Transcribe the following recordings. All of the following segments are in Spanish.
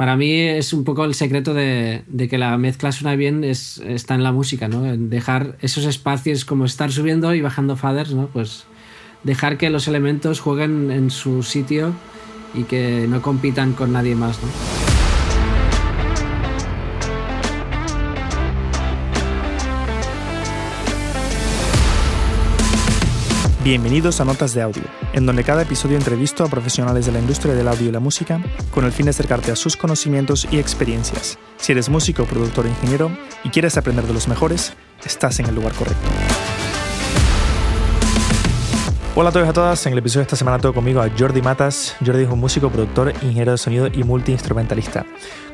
para mí es un poco el secreto de, que la mezcla suena bien es, está en la música, ¿no? En dejar esos espacios como estar subiendo y bajando faders, ¿no? Pues dejar que los elementos jueguen en su sitio y que no compitan con nadie más, ¿no? Bienvenidos a Notas de Audio, en donde cada episodio entrevisto a profesionales de la industria del audio y la música con el fin de acercarte a sus conocimientos y experiencias. Si eres músico, productor o ingeniero y quieres aprender de los mejores, estás en el lugar correcto. Hola a todos y a todas, en el episodio de esta semana tengo conmigo a Jordi Matas. Jordi es un músico, productor, ingeniero de sonido y multiinstrumentalista.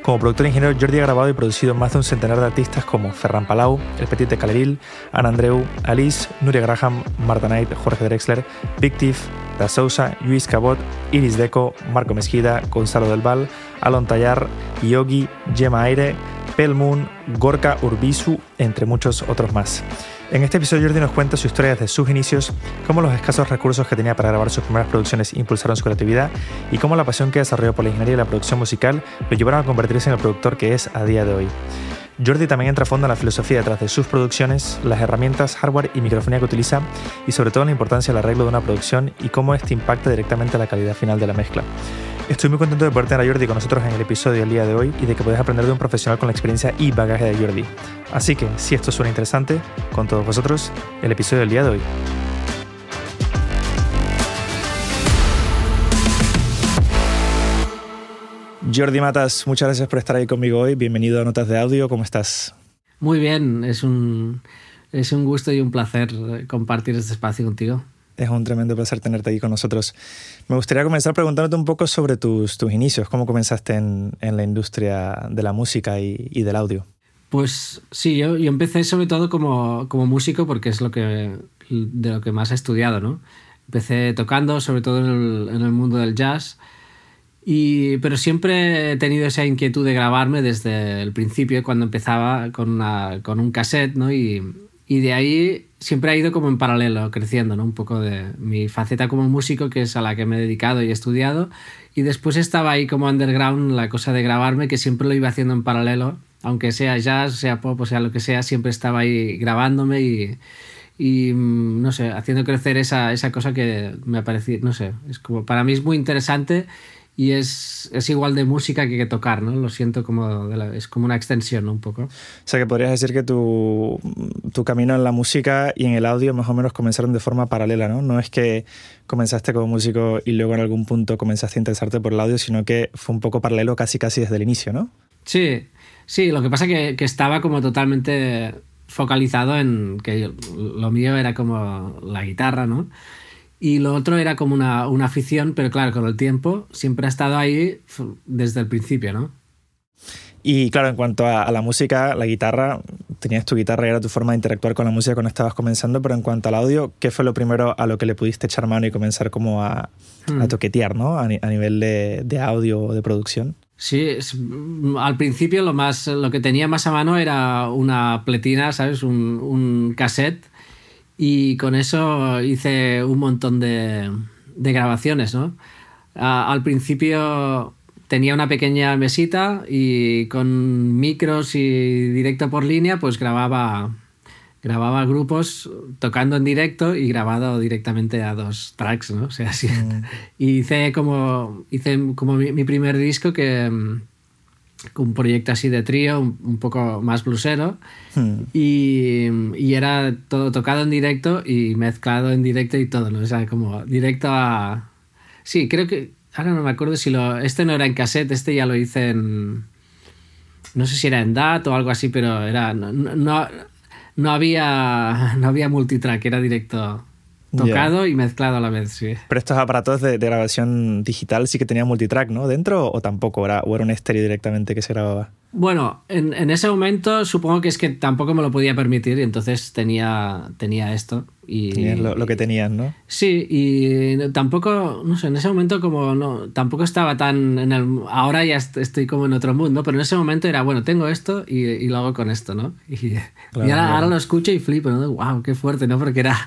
Como productor e ingeniero, Jordi ha grabado y producido más de un centenar de artistas como Ferran Palau, El Petit de Caleril, Ana Andreu, Alice, Nuria Graham, Marta Knight, Jorge Drexler, Big Thief, Da Sousa, Luis Cabot, Iris Deco, Marco Mesquida, Gonzalo del Val, Alon Tallar, Yogi, Gemma Aire, Pelmoon, Gorka Urbisu, entre muchos otros más. En este episodio Jordi nos cuenta su historia desde sus inicios, cómo los escasos recursos que tenía para grabar sus primeras producciones impulsaron su creatividad y cómo la pasión que desarrolló por la ingeniería y la producción musical lo llevaron a convertirse en el productor que es a día de hoy. Jordi también entra a fondo en la filosofía detrás de sus producciones, las herramientas, hardware y microfonía que utiliza y sobre todo la importancia del arreglo de una producción y cómo este impacta directamente la calidad final de la mezcla. Estoy muy contento de poder tener a Jordi con nosotros en el episodio del día de hoy y de que podáis aprender de un profesional con la experiencia y bagaje de Jordi. Así que, si esto suena interesante, con todos vosotros, el episodio del día de hoy. Jordi Matas, muchas gracias por estar ahí conmigo hoy. Bienvenido a Notas de Audio. ¿Cómo estás? Muy bien, es un, es un gusto y un placer compartir este espacio contigo. Es un tremendo placer tenerte aquí con nosotros. Me gustaría comenzar preguntándote un poco sobre tus, tus inicios, cómo comenzaste en, en, la industria de la música y, y del audio. Pues sí, yo, yo, empecé sobre todo como, como músico porque es lo que, de lo que más he estudiado, ¿no? Empecé tocando, sobre todo en el, en el mundo del jazz, y, pero siempre he tenido esa inquietud de grabarme desde el principio, cuando empezaba con, una, con un cassette, ¿no? Y, y de ahí siempre ha ido como en paralelo, creciendo, ¿no? Un poco de mi faceta como músico, que es a la que me he dedicado y he estudiado. Y después estaba ahí como underground la cosa de grabarme, que siempre lo iba haciendo en paralelo. Aunque sea jazz, sea pop, o sea lo que sea, siempre estaba ahí grabándome y, y mm, no sé, haciendo crecer esa, esa cosa que me ha parecido, no sé, es como, para mí es muy interesante y es, es, igual de música que, que tocar, ¿no? Lo siento como, la, es como una extensión, ¿no? Un poco. O sea, que podrías decir que tu, tu, camino en la música y en el audio más o menos comenzaron de forma paralela, ¿no? No es que comenzaste como músico y luego en algún punto comenzaste a interesarte por el audio, sino que fue un poco paralelo casi casi desde el inicio, ¿no? Sí, sí, lo que pasa es que, que estaba como totalmente focalizado en que lo mío era como la guitarra, ¿no? Y lo otro era como una, una, afición, pero claro, con el tiempo siempre ha estado ahí desde el principio, ¿no? Y claro, en cuanto a, a, la música, la guitarra, tenías tu guitarra y era tu forma de interactuar con la música cuando estabas comenzando, pero en cuanto al audio, ¿qué fue lo primero a lo que le pudiste echar mano y comenzar como a, hmm. a toquetear, ¿no? A, a nivel de, de, audio o de producción. Sí, es, al principio lo, más, lo que tenía más a mano era una pletina, ¿sabes? Un, un cassette y con eso hice un montón de, de grabaciones, ¿no? A, al principio tenía una pequeña mesita y con micros y directo por línea pues grababa grababa grupos tocando en directo y grabado directamente a dos tracks, ¿no? O sea, así. Mm. Y hice como hice como mi, mi primer disco que un proyecto así de trío, un, un poco más blusero, hmm. y, y, era todo tocado en directo y mezclado en directo y todo, ¿no? O sea, como directo a... Sí, creo que... Ahora no me acuerdo si lo... Este no era en cassette, este ya lo hice en... No sé si era en DAT o algo así, pero era... No, no, no había, no había multitrack, era directo tocado yeah. y mezclado a la vez, sí. Pero estos aparatos de, de, grabación digital sí que tenían multitrack, ¿no? ¿Dentro o tampoco? Era, ¿O era un estéreo directamente que se grababa? Bueno, en, en, ese momento supongo que es que tampoco me lo podía permitir y entonces tenía, tenía esto. Y, Tenías lo, lo, que tenían, ¿no? Sí, y tampoco, no sé, en ese momento como no, tampoco estaba tan en el... Ahora ya estoy como en otro mundo, pero en ese momento era, bueno, tengo esto y, y lo hago con esto, ¿no? Y, claro, y ahora, claro. ahora, lo escucho y flipo, ¿no? ¡Wow! ¡Qué fuerte, ¿no? Porque era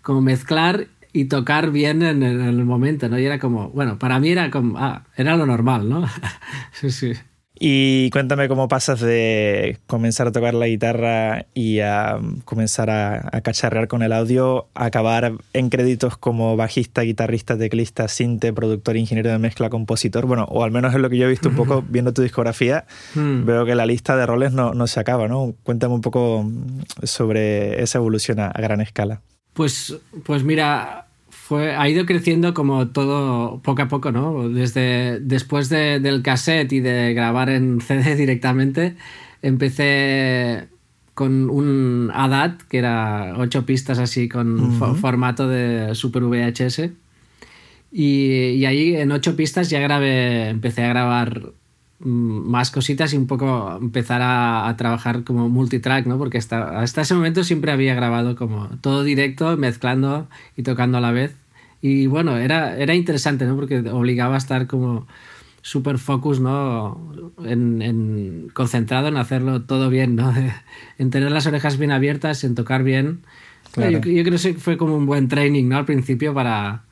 como mezclar y tocar bien en el, en el momento, ¿no? Y era como, bueno, para mí era como, ah, era lo normal, ¿no? sí, sí. Y cuéntame cómo pasas de comenzar a tocar la guitarra y a comenzar a, cacharrear con el audio a acabar en créditos como bajista, guitarrista, teclista, sinte, productor, ingeniero de mezcla, compositor. Bueno, o al menos es lo que yo he visto un poco viendo tu discografía. Hmm. Veo que la lista de roles no, no, se acaba, ¿no? Cuéntame un poco sobre esa evolución a, a gran escala. Pues, pues mira, ha ido creciendo como todo poco a poco, ¿no? Desde después del cassette y de grabar en CD directamente, empecé con un ADAT, que era ocho pistas así con formato de Super VHS. Y, ahí en ocho pistas ya grabé, empecé a grabar más cositas y un poco empezar a, trabajar como multitrack, ¿no? Porque hasta, hasta ese momento siempre había grabado como todo directo, mezclando y tocando a la vez. Y bueno, era, era interesante, ¿no? Porque obligaba a estar como súper focus, ¿no? En, concentrado en hacerlo todo bien, ¿no? en tener las orejas bien abiertas, en tocar bien. Yo, creo que fue como un buen training, ¿no? Al principio para,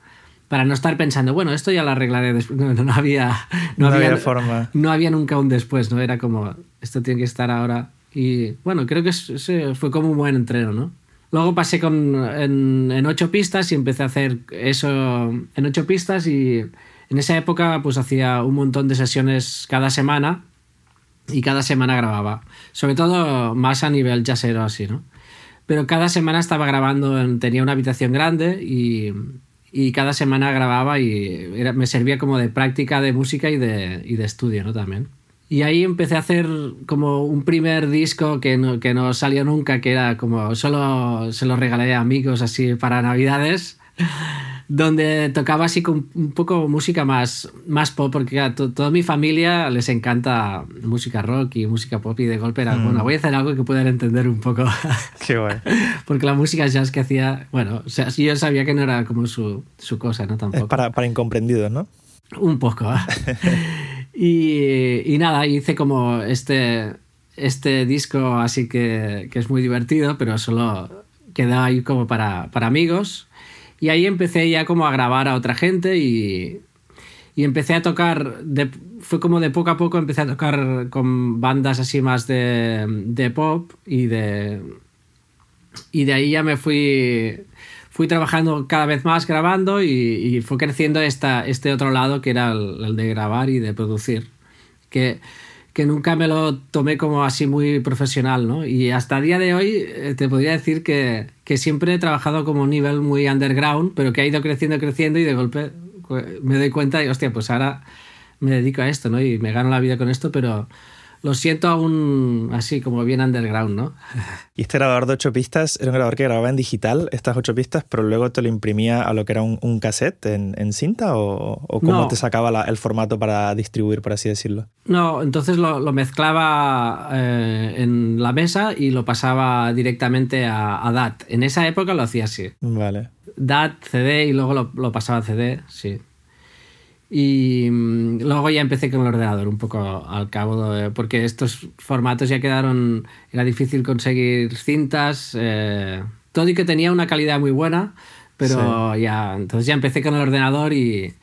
para no estar pensando, bueno, esto ya lo arreglaré después. No, había, no, había, forma. No había nunca un después, ¿no? Era como, esto tiene que estar ahora. Y bueno, creo que ese fue como un buen entreno, ¿no? Luego pasé con, en, ocho pistas y empecé a hacer eso en ocho pistas y en esa época pues hacía un montón de sesiones cada semana y cada semana grababa. Sobre todo más a nivel jazzero así, ¿no? Pero cada semana estaba grabando, tenía una habitación grande y, y cada semana grababa y me servía como de práctica de música y de, y de estudio, ¿no? También. Y ahí empecé a hacer como un primer disco que no, que no salió nunca, que era como solo se lo regalé a amigos así para Navidades, donde tocaba así con un poco música más, más pop, porque a toda mi familia les encanta música rock y música pop y de golpe era, bueno, mm. voy a hacer algo que puedan entender un poco. Qué guay. porque la música jazz que hacía, bueno, o sea, yo sabía que no era como su, su cosa, ¿no? Tampoco. Es para, para incomprendidos, ¿no? Un poco. Y, nada, hice como este, este disco así que, que, es muy divertido, pero solo queda ahí como para, para, amigos. Y ahí empecé ya como a grabar a otra gente y, y empecé a tocar, de, fue como de poco a poco empecé a tocar con bandas así más de, de pop y de, y de ahí ya me fui fui trabajando cada vez más grabando y, fue creciendo esta, este otro lado que era el, de grabar y de producir. Que, que nunca me lo tomé como así muy profesional, ¿no? Y hasta día de hoy eh, te podría decir que, que, siempre he trabajado como un nivel muy underground, pero que ha ido creciendo, creciendo y de golpe me doy cuenta y, hostia, pues ahora me dedico a esto, ¿no? Y me gano la vida con esto, pero lo siento aún así, como bien underground, ¿no? Y este grabador de ocho pistas era un grabador que grababa en digital, estas ocho pistas, pero luego te lo imprimía a lo que era un, cassette en, cinta o, cómo te sacaba el formato para distribuir, por así decirlo. No, entonces lo, mezclaba eh, en la mesa y lo pasaba directamente a, DAT. En esa época lo hacía así. Vale. DAT, CD y luego lo, lo pasaba a CD, sí. Y mm, luego ya empecé con el ordenador un poco al cabo, porque estos formatos ya quedaron, era difícil conseguir cintas, eh, todo y que tenía una calidad muy buena, pero ya, entonces ya empecé con el ordenador y,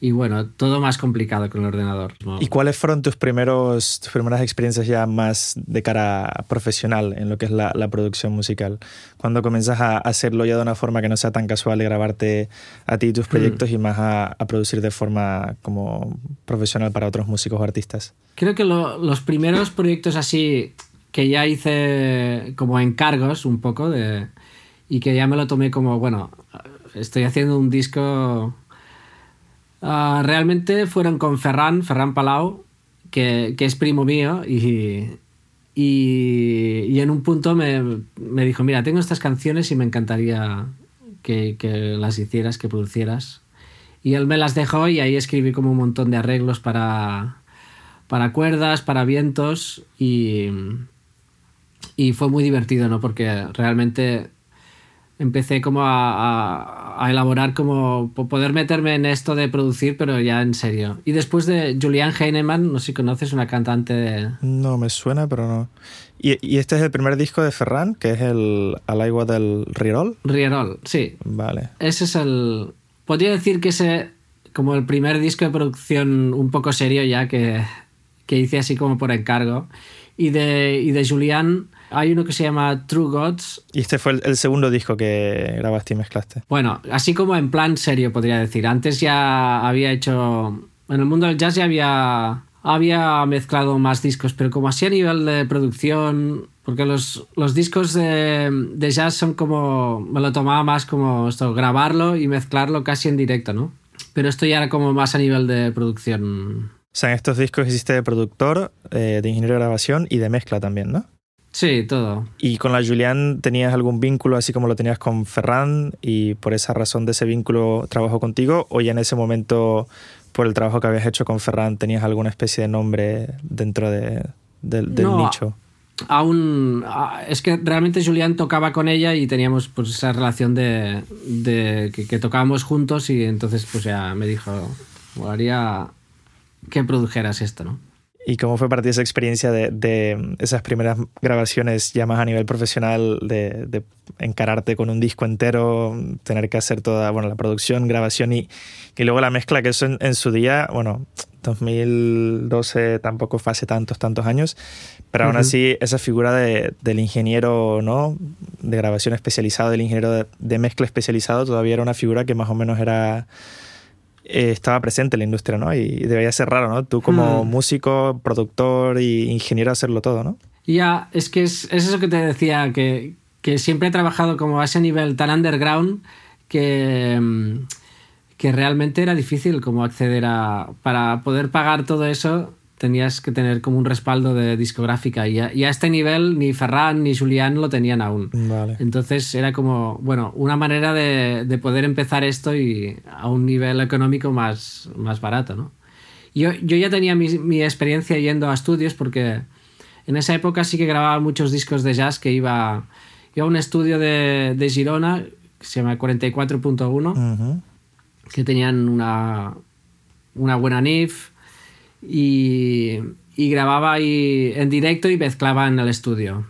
y bueno, todo más complicado con el ordenador. ¿Y cuáles fueron tus, primeros, tus primeras experiencias ya más de cara profesional en lo que es la, la producción musical? Cuando comienzas a hacerlo ya de una forma que no sea tan casual de grabarte a ti y tus mm. proyectos y más a, a, producir de forma como profesional para otros músicos o artistas. Creo que los primeros proyectos así que ya hice como encargos un poco de, y que ya me lo tomé como, bueno, estoy haciendo un disco Ah, realmente fueron con Ferran, Ferran Palau, que, es primo mío, y, y, y en un punto me, me, dijo, mira, tengo estas canciones y me encantaría que, que, las hicieras, que producieras. Y él me las dejó y ahí escribí como un montón de arreglos para, para cuerdas, para vientos, y, y fue muy divertido, ¿no? Porque realmente empecé como a, a, elaborar como poder meterme en esto de producir, pero ya en serio. Y después de Julian Heinemann, no sé si conoces, una cantante de... No, me suena, pero no. ¿Y, y este es el primer disco de Ferran, que es el Al agua del Rierol? Rierol, sí. Vale. Ese es el... Podría decir que ese como el primer disco de producción un poco serio ya que, que hice así como por encargo. Y de, y de Julián hay uno que se llama True Gods. Y este fue el, segundo disco que grabaste y mezclaste. Bueno, así como en plan serio podría decir. Antes ya había hecho... En el mundo del jazz ya había, había mezclado más discos, pero como así a nivel de producción, porque los, los discos de, de, jazz son como, me lo tomaba más como esto, grabarlo y mezclarlo casi en directo, ¿no? Pero esto ya era como más a nivel de producción. O sea, en estos discos hiciste de productor, eh, de ingeniero de grabación y de mezcla también, ¿no? Sí, todo. ¿Y con la Julián tenías algún vínculo así como lo tenías con Ferran y por esa razón de ese vínculo trabajó contigo? ¿O ya en ese momento, por el trabajo que habías hecho con Ferran, tenías alguna especie de nombre dentro de, del nicho? Aún. Es que realmente Julián tocaba con ella y teníamos pues esa relación de, de que, que, tocábamos juntos y entonces pues ya me dijo, haría que produjeras esto, ¿no? ¿Y cómo fue para ti esa experiencia de, esas primeras grabaciones ya más a nivel profesional, de, encararte con un disco entero, tener que hacer toda bueno, la producción, grabación y, y luego la mezcla, que eso en, su día, bueno, 2012 tampoco fue hace tantos, tantos años, pero aún así esa figura del ingeniero, ¿no? De grabación especializado, del ingeniero de mezcla especializado, todavía era una figura que más o menos era eh, estaba presente en la industria, ¿no? Y debería ser raro, ¿no? Tú como hmm. músico, productor e ingeniero hacerlo todo, ¿no? Ya, es que es, eso que te decía, que, que, siempre he trabajado como a ese nivel tan underground que, mm, que realmente era difícil como acceder a... Para poder pagar todo eso tenías que tener como un respaldo de discográfica y a, este nivel ni Ferran ni Julián lo tenían aún. Entonces era como, bueno, una manera de, poder empezar esto y a un nivel económico más, más barato, ¿no? Yo, yo ya tenía mi, experiencia yendo a estudios porque en esa época sí que grababa muchos discos de jazz que iba, iba a un estudio de, de Girona que se llama 44.1 que tenían una, una buena NIF y, grababa ahí en directo y mezclaba en el estudio,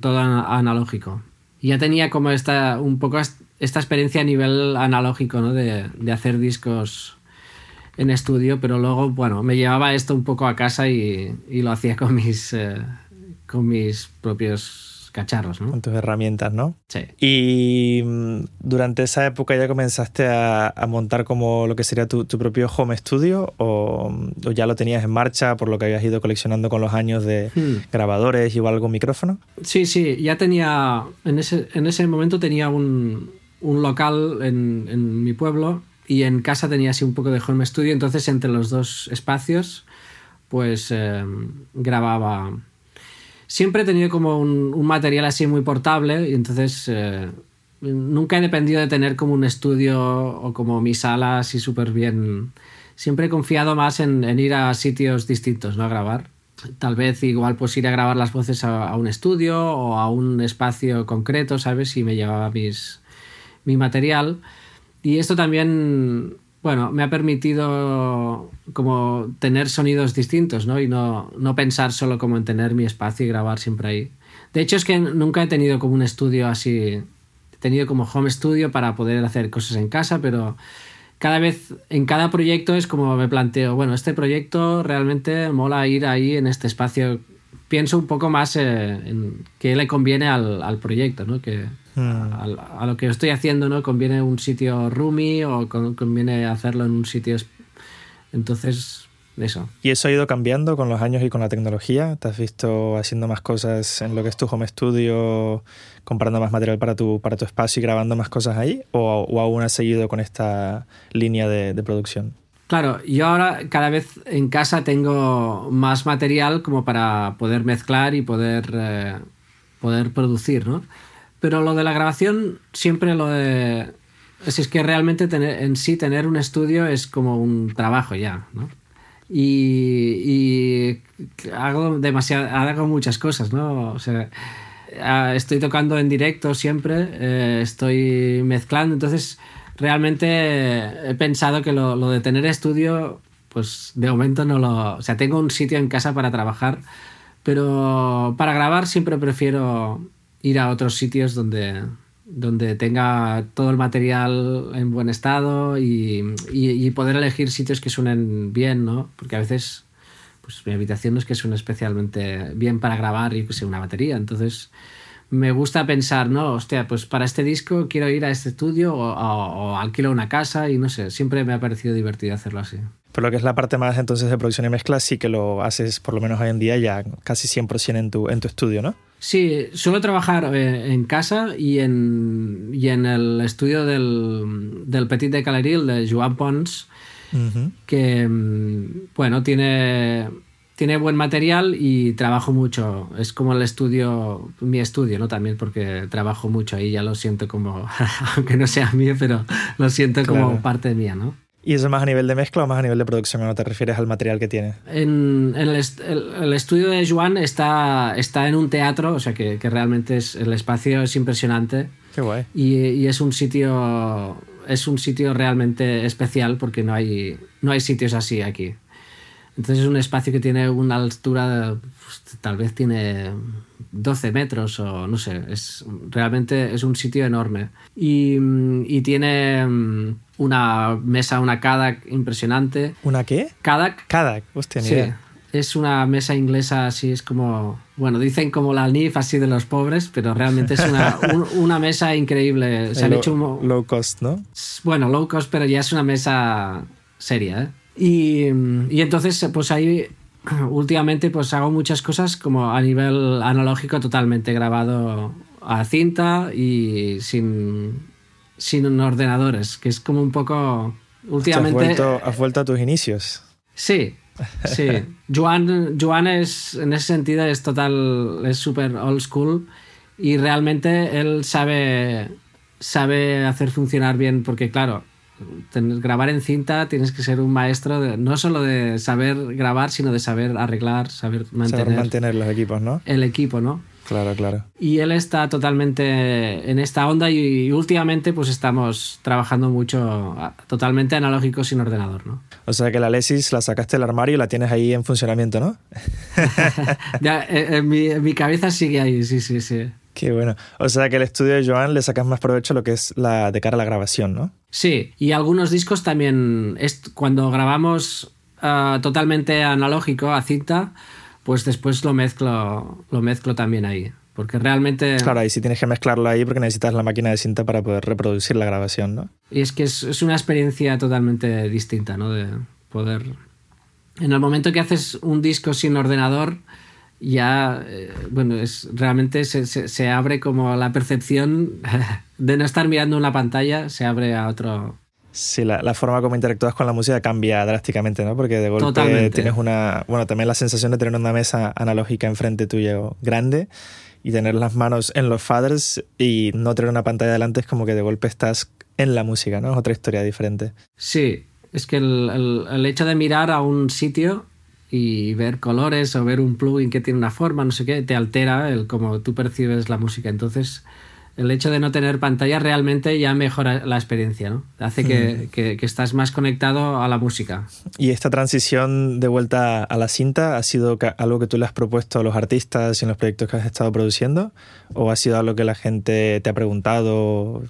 todo analógico. Ya tenía como esta, un poco esta experiencia a nivel analógico, ¿no? De, hacer discos en estudio, pero luego, bueno, me llevaba esto un poco a casa y, lo hacía con mis, eh, con mis propios cacharros, ¿no? Con tus herramientas, ¿no? Sí. Y mm, durante esa época ya comenzaste a, montar como lo que sería tu, propio home studio o, ya lo tenías en marcha por lo que habías ido coleccionando con los años de hmm. grabadores y o algo micrófono? Sí, sí, ya tenía, en ese, en ese momento tenía un, un local en, en mi pueblo y en casa tenía así un poco de home studio, entonces entre los dos espacios pues eh, grababa siempre he tenido como un, material así muy portable y entonces eh, nunca he dependido de tener como un estudio o como mi sala así súper bien. Siempre he confiado más en, ir a sitios distintos, ¿no? A grabar. Tal vez igual pues ir a grabar las voces a, un estudio o a un espacio concreto, ¿sabes? Y me llevaba mis, mi material. Y esto también bueno, me ha permitido como tener sonidos distintos, ¿no? Y no, no pensar solo como en tener mi espacio y grabar siempre ahí. De hecho, es que nunca he tenido como un estudio así. He tenido como home studio para poder hacer cosas en casa, pero cada vez, en cada proyecto es como me planteo, bueno, este proyecto realmente mola ir ahí en este espacio. Pienso un poco más eh, en qué le conviene al, al proyecto, ¿no? Que, a, lo que estoy haciendo, ¿no? Conviene un sitio roomy o conviene hacerlo en un sitio... Entonces, eso. ¿Y eso ha ido cambiando con los años y con la tecnología? ¿Te has visto haciendo más cosas en lo que es tu home studio, comprando más material para tu, para tu espacio y grabando más cosas ahí? ¿O, aún has seguido con esta línea de, producción? Claro, yo ahora cada vez en casa tengo más material como para poder mezclar y poder, eh, poder producir, ¿no? Pero lo de la grabación, siempre lo de. Si es que realmente tener, en sí tener un estudio es como un trabajo ya, ¿no? Y, hago demasiado, hago muchas cosas, ¿no? O sea, estoy tocando en directo siempre, eh, estoy mezclando, entonces realmente he pensado que lo, lo, de tener estudio, pues de momento no lo... O sea, tengo un sitio en casa para trabajar, pero para grabar siempre prefiero ir a otros sitios donde, donde tenga todo el material en buen estado y, poder elegir sitios que suenen bien, ¿no? Porque a veces pues mi habitación no es que suene especialmente bien para grabar, y que sé, una batería. Entonces me gusta pensar, no, hostia, pues para este disco quiero ir a este estudio o, o alquilo una casa y no sé, siempre me ha parecido divertido hacerlo así. Pero lo que es la parte más entonces de producción y mezcla sí que lo haces por lo menos hoy en día ya casi 100% en tu, en tu estudio, ¿no? Sí, suelo trabajar eh, en casa y en, y en el estudio del, del Petit de Caleril de Joan Pons, que, mm, bueno, tiene, tiene buen material y trabajo mucho. Es como el estudio, mi estudio, ¿no? También porque trabajo mucho ahí, ya lo siento como, aunque no sea mío, pero lo siento como parte mía, ¿no? ¿Y eso más a nivel de mezcla o más a nivel de producción? ¿O te refieres al material que tiene? En, el, el, estudio de Joan está, está en un teatro, o sea que, que, realmente es, el espacio es impresionante. Qué guay. Y, y, es un sitio es un sitio realmente especial porque no hay, no hay sitios así aquí. Entonces es un espacio que tiene una altura, pues, tal vez tiene 12 metros o no sé, es, realmente es un sitio enorme. Y, y tiene una mesa, una Kadak impresionante. ¿Una qué? Kadak. Kadak, hostia, ni sí. Es una mesa inglesa así, es como, bueno, dicen como la NIF así de los pobres, pero realmente es una, un, una mesa increíble. Se han low, hecho un, low cost, ¿no? Bueno, low cost, pero ya es una mesa seria, ¿eh? Y, y entonces, pues ahí últimamente pues hago muchas cosas como a nivel analógico totalmente grabado a cinta y sin, sin ordenadores, que es como un poco... Últimamente... ¿Has vuelto, has vuelto a tus inicios? Sí, sí. Joan, Joan es, en ese sentido es total, es súper old school y realmente él sabe, sabe hacer funcionar bien porque claro, grabar en cinta tienes que ser un maestro de, no solo de saber grabar, sino de saber arreglar, saber mantener, saber mantener los equipos, ¿no? El equipo, ¿no? Claro, claro. Y él está totalmente en esta onda y, últimamente pues estamos trabajando mucho totalmente analógico sin ordenador, ¿no? O sea que la Lesis la sacaste del armario y la tienes ahí en funcionamiento, ¿no? ya, en, mi, en mi cabeza sigue ahí, sí, sí, sí. Qué bueno. O sea que el estudio de Joan le sacas más provecho a lo que es la de cara a la grabación, ¿no? Sí, y algunos discos también, es, cuando grabamos uh, totalmente analógico a cinta, pues después lo mezclo, lo mezclo también ahí. Porque realmente... Claro, ahí sí tienes que mezclarlo ahí porque necesitas la máquina de cinta para poder reproducir la grabación, ¿no? Y es que es, es una experiencia totalmente distinta, ¿no? De poder... En el momento que haces un disco sin ordenador, ya, eh, bueno, es, realmente se, se, se, abre como la percepción de no estar mirando una pantalla, se abre a otro... Sí, la, la forma como interactúas con la música cambia drásticamente, ¿no? Porque de golpe Totalmente. tienes una... Bueno, también la sensación de tener una mesa analógica enfrente tuyo grande y tener las manos en los faders y no tener una pantalla delante es como que de golpe estás en la música, ¿no? Es otra historia diferente. Sí, es que el, el, el hecho de mirar a un sitio y ver colores o ver un plugin que tiene una forma, no sé qué, te altera el cómo tú percibes la música. Entonces, el hecho de no tener pantalla realmente ya mejora la experiencia, ¿no? Hace que, mm. que, que, estás más conectado a la música. ¿Y esta transición de vuelta a la cinta ha sido algo que tú le has propuesto a los artistas en los proyectos que has estado produciendo? ¿O ha sido algo que la gente te ha preguntado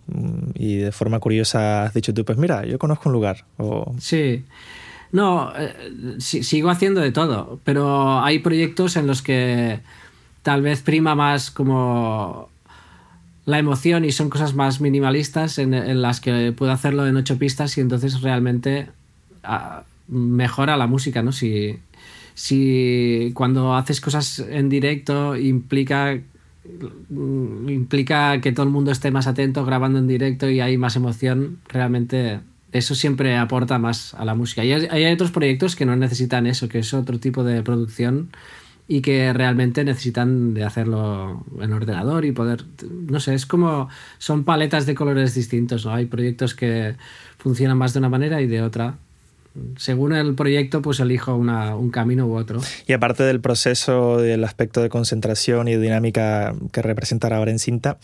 y de forma curiosa has dicho tú, pues mira, yo conozco un lugar? O... Sí. No, eh, sigo haciendo de todo, pero hay proyectos en los que tal vez prima más como la emoción y son cosas más minimalistas en, las que puedo hacerlo en ocho pistas y entonces realmente ah, mejora la música, ¿no? Si, si cuando haces cosas en directo implica implica que todo el mundo esté más atento grabando en directo y hay más emoción, realmente eso siempre aporta más a la música. Y hay, hay, otros proyectos que no necesitan eso, que es otro tipo de producción y que realmente necesitan de hacerlo en ordenador y poder, no sé, es como, son paletas de colores distintos, ¿no? Hay proyectos que funcionan más de una manera y de otra. Según el proyecto, pues elijo una, un camino u otro. Y aparte del proceso, del aspecto de concentración y dinámica que representa ahora en cinta,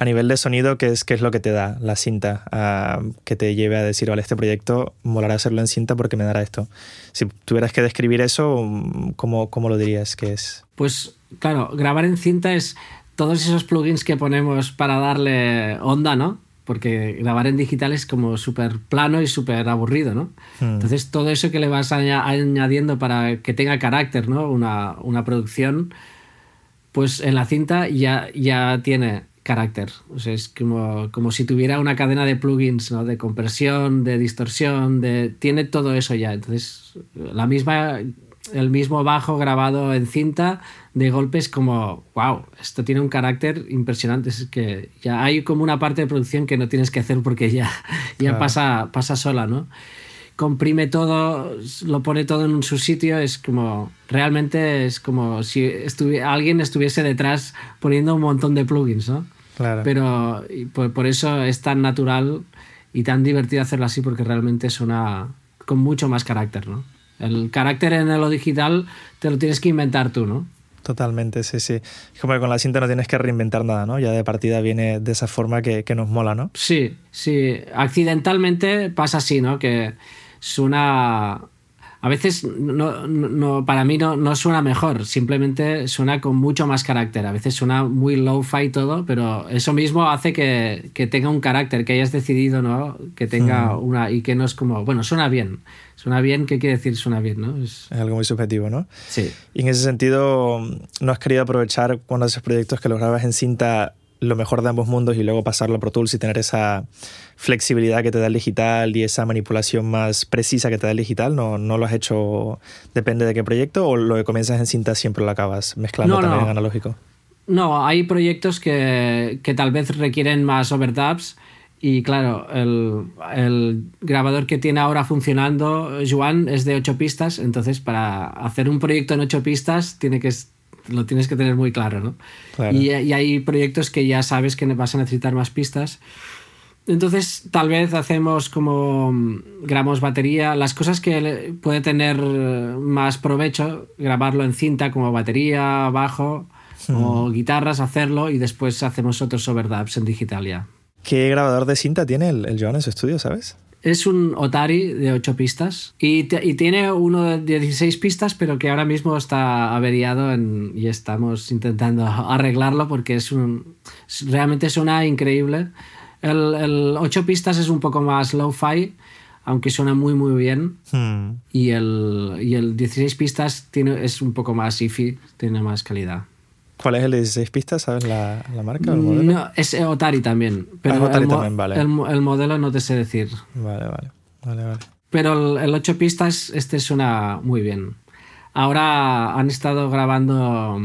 a nivel de sonido, ¿qué es, qué es lo que te da la cinta uh, que te lleve a decir, vale, este proyecto molará hacerlo en cinta porque me dará esto? Si tuvieras que describir eso, ¿cómo, cómo lo dirías que es? Pues claro, grabar en cinta es todos esos plugins que ponemos para darle onda, ¿no? porque grabar en digital es como súper plano y súper aburrido, ¿no? Hmm. Entonces todo eso que le vas aña- añadiendo para que tenga carácter, ¿no? Una, una producción, pues en la cinta ya, ya tiene carácter. O sea, es como, como si tuviera una cadena de plugins, ¿no? De compresión, de distorsión, de... Tiene todo eso ya. Entonces, la misma... El mismo bajo grabado en cinta de golpes como, wow, esto tiene un carácter impresionante. Es que ya hay como una parte de producción que no tienes que hacer porque ya, ya Claro. pasa, pasa sola, ¿no? comprime todo, lo pone todo en su sitio, es como, realmente es como si estuvi- alguien estuviese detrás poniendo un montón de plugins, ¿no? Claro. Pero y por, por eso es tan natural y tan divertido hacerlo así porque realmente suena con mucho más carácter, ¿no? El carácter en lo digital te lo tienes que inventar tú, ¿no? Totalmente, sí, sí. Es como que con la cinta no tienes que reinventar nada, ¿no? Ya de partida viene de esa forma que, que nos mola, ¿no? Sí, sí. Accidentalmente pasa así, ¿no? Que suena. A veces, no, no- para mí no, no suena mejor, simplemente suena con mucho más carácter. A veces suena muy low-fi todo, pero eso mismo hace que, que tenga un carácter, que hayas decidido, ¿no? Que tenga una. y que no es como. Bueno, suena bien. Suena bien, ¿qué quiere decir suena bien, no? Es- Es algo muy subjetivo, ¿no? sí. Y en ese sentido, ¿no has querido aprovechar cuando haces proyectos que los grabas en cinta lo mejor de ambos mundos y luego pasarlo a Pro Tools y tener esa flexibilidad que te da el digital y esa manipulación más precisa que te da el digital? ¿No, no lo has hecho, depende de qué proyecto, o lo que comienzas en cinta siempre lo acabas mezclando No, también no. en analógico? No, hay proyectos que, que tal vez requieren más overdubs y claro, el, el grabador que tiene ahora funcionando, Juan, es de 8 pistas, entonces para hacer un proyecto en 8 pistas tiene que, lo tienes que tener muy claro, ¿no? Claro. Y, y hay proyectos que ya sabes que vas a necesitar más pistas. Entonces, tal vez hacemos como mm, grabamos batería, las cosas que puede tener más provecho, grabarlo en cinta como batería, bajo o guitarras, hacerlo y después hacemos otros overdubs en digital ya. ¿Qué grabador de cinta tiene el, el su estudio, sabes? Es un Otari de 8 pistas y, te- y tiene uno de 16 pistas, pero que ahora mismo está averiado en- y estamos intentando arreglarlo porque es un realmente suena increíble. El, el 8 pistas es un poco más low-fi, aunque suena muy muy bien. Hmm. Y el, y el 16 pistas tiene, es un poco más ifi, tiene más calidad. ¿Cuál es el de 16 pistas? ¿Sabes la, la marca o el modelo? No, es Otari también. Pero Ah, Otari el, también, vale. el modelo no te sé decir. Vale, vale. Vale, vale. Pero el, el 8 pistas, este suena muy bien. Ahora han estado grabando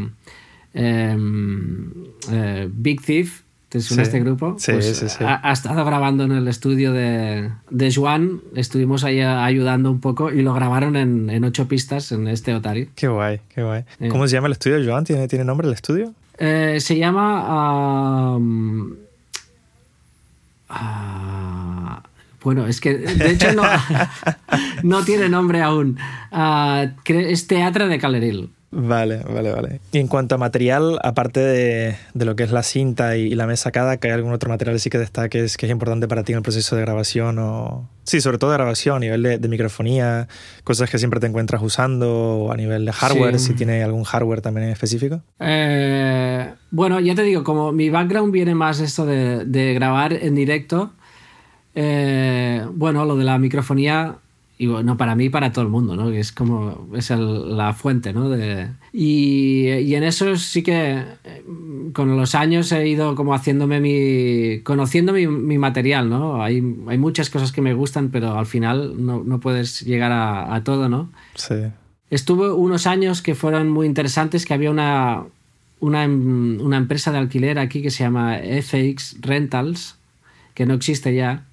em, eh, Big Thief, ¿te suena Sí. este grupo? Sí, sí, sí. Ha, ha estado grabando en el estudio de, de Juan, estuvimos ahí ayudando un poco y lo grabaron en, en 8 pistas en este Otari. Qué guay, qué guay. Eh. ¿Cómo se llama el estudio, Joan? ¿Tiene, ¿tiene nombre el estudio? Eh, se llama... um, ah, bueno, es que de hecho no, no tiene nombre aún. Cre- es Teatro de Caleril. Vale, vale, vale. Y en cuanto a material, aparte de, de lo que es la cinta y, y la mesa cada, ¿que hay algún otro material sí que destaques que es importante para ti en el proceso de grabación? O... Sí, sobre todo de grabación, a nivel de, de microfonía, cosas que siempre te encuentras usando, o a nivel de hardware, Sí. si tiene algún hardware también en específico. Eh, bueno, ya te digo, como mi background viene más esto de, de grabar en directo, eh, bueno, lo de la microfonía, y bueno, para mí y para todo el mundo, ¿no? Es como, es el- la fuente, ¿no? De, y, y en eso sí que eh, con los años he ido como haciéndome mi, conociendo mi, mi material, ¿no? Hay, hay muchas cosas que me gustan, pero al final no, no puedes llegar a, a todo, ¿no? Sí. Estuve unos años que fueron muy interesantes, que había una, una, em- una empresa de alquiler aquí que se llama FX Rentals, que no existe ya,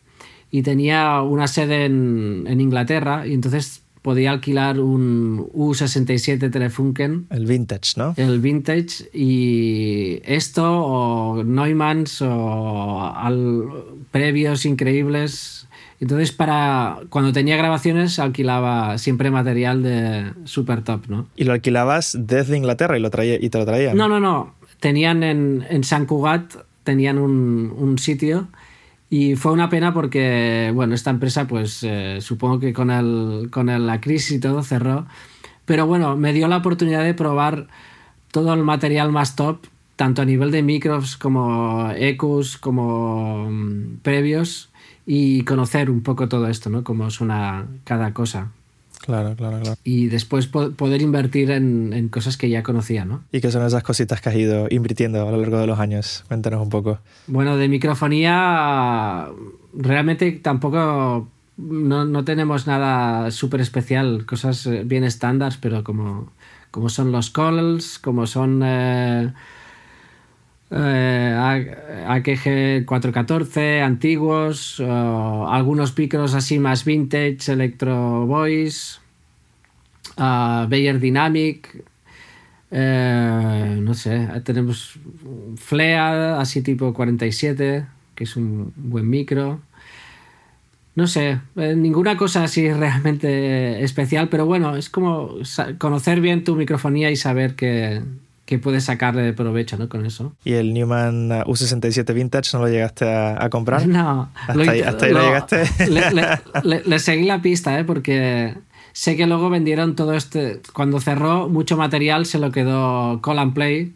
y tenía una sede en, en Inglaterra, y entonces podía alquilar un U67 Telefunken, El vintage, ¿no? el vintage, y esto, o Neumanns, o al- previos increíbles. Entonces, para cuando tenía grabaciones, alquilaba siempre material de super top, ¿no? Y lo alquilabas desde Inglaterra y, lo traía, y te lo traían. No, no, no. Tenían en, en San Cugat, tenían un, un sitio y fue una pena porque, bueno, esta empresa, pues eh, supongo que con, el, con el- la crisis y todo cerró. Pero bueno, me dio la oportunidad de probar todo el material más top tanto a nivel de micros como ecos, como mm, previos, y conocer un poco todo esto, ¿no? Cómo suena cada cosa. Claro, claro, claro. Y después poder invertir en, cosas que ya conocía, ¿no? ¿Y qué son esas cositas que has ido invirtiendo a lo largo de los años? Cuéntanos un poco. Bueno, de microfonía realmente tampoco no, tenemos nada súper especial, cosas bien estándar, pero como, como son los calls, como son... Eh, eh, AKG 414 antiguos, algunos micros así más vintage, Electro Voice, uh, Bayer Dynamic, eh, no sé, tenemos Flea así tipo 47, que es un buen micro. No sé, eh, ninguna cosa así realmente especial, pero bueno, es como conocer bien tu microfonía y saber que, que puedes sacarle provecho ¿no? con eso. ¿Y el Newman U67 Vintage no lo llegaste a, comprar? No. Hasta, ahí, hasta ahí lo, llegaste. Le, seguí la pista, ¿eh? porque sé que luego vendieron todo este... Cuando cerró, mucho material se lo quedó Call and Play.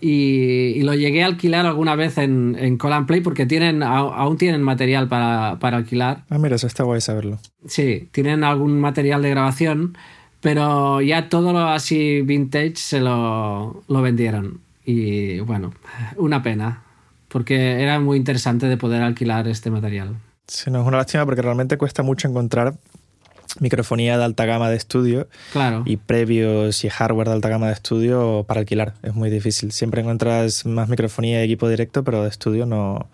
y, lo llegué a alquilar alguna vez en, en Call and Play porque tienen, aún tienen material para, para alquilar. Ah, mira, eso está guay saberlo. Sí, tienen algún material de grabación pero ya todo lo así vintage se lo, lo vendieron. Y bueno, una pena, porque era muy interesante de poder alquilar este material. Sí, no, es una lástima porque realmente cuesta mucho encontrar microfonía de alta gama de estudio claro. y previos y hardware de alta gama de estudio para alquilar. Es muy difícil. Siempre encuentras más microfonía y equipo directo, pero de estudio no,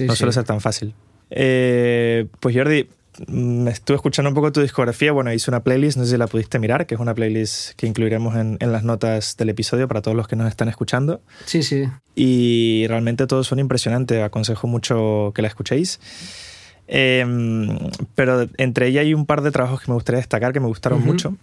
no suele ser tan fácil. Eh, pues Jordi, Mm, estuve escuchando un poco tu discografía. Bueno, hice una playlist, no sé si la pudiste mirar, que es una playlist que incluiremos en, las notas del episodio para todos los que nos están escuchando. Sí, sí. Y realmente todo suena impresionante. Aconsejo mucho que la escuchéis. Em, pero entre ella hay un par de trabajos que me gustaría destacar que me gustaron mucho.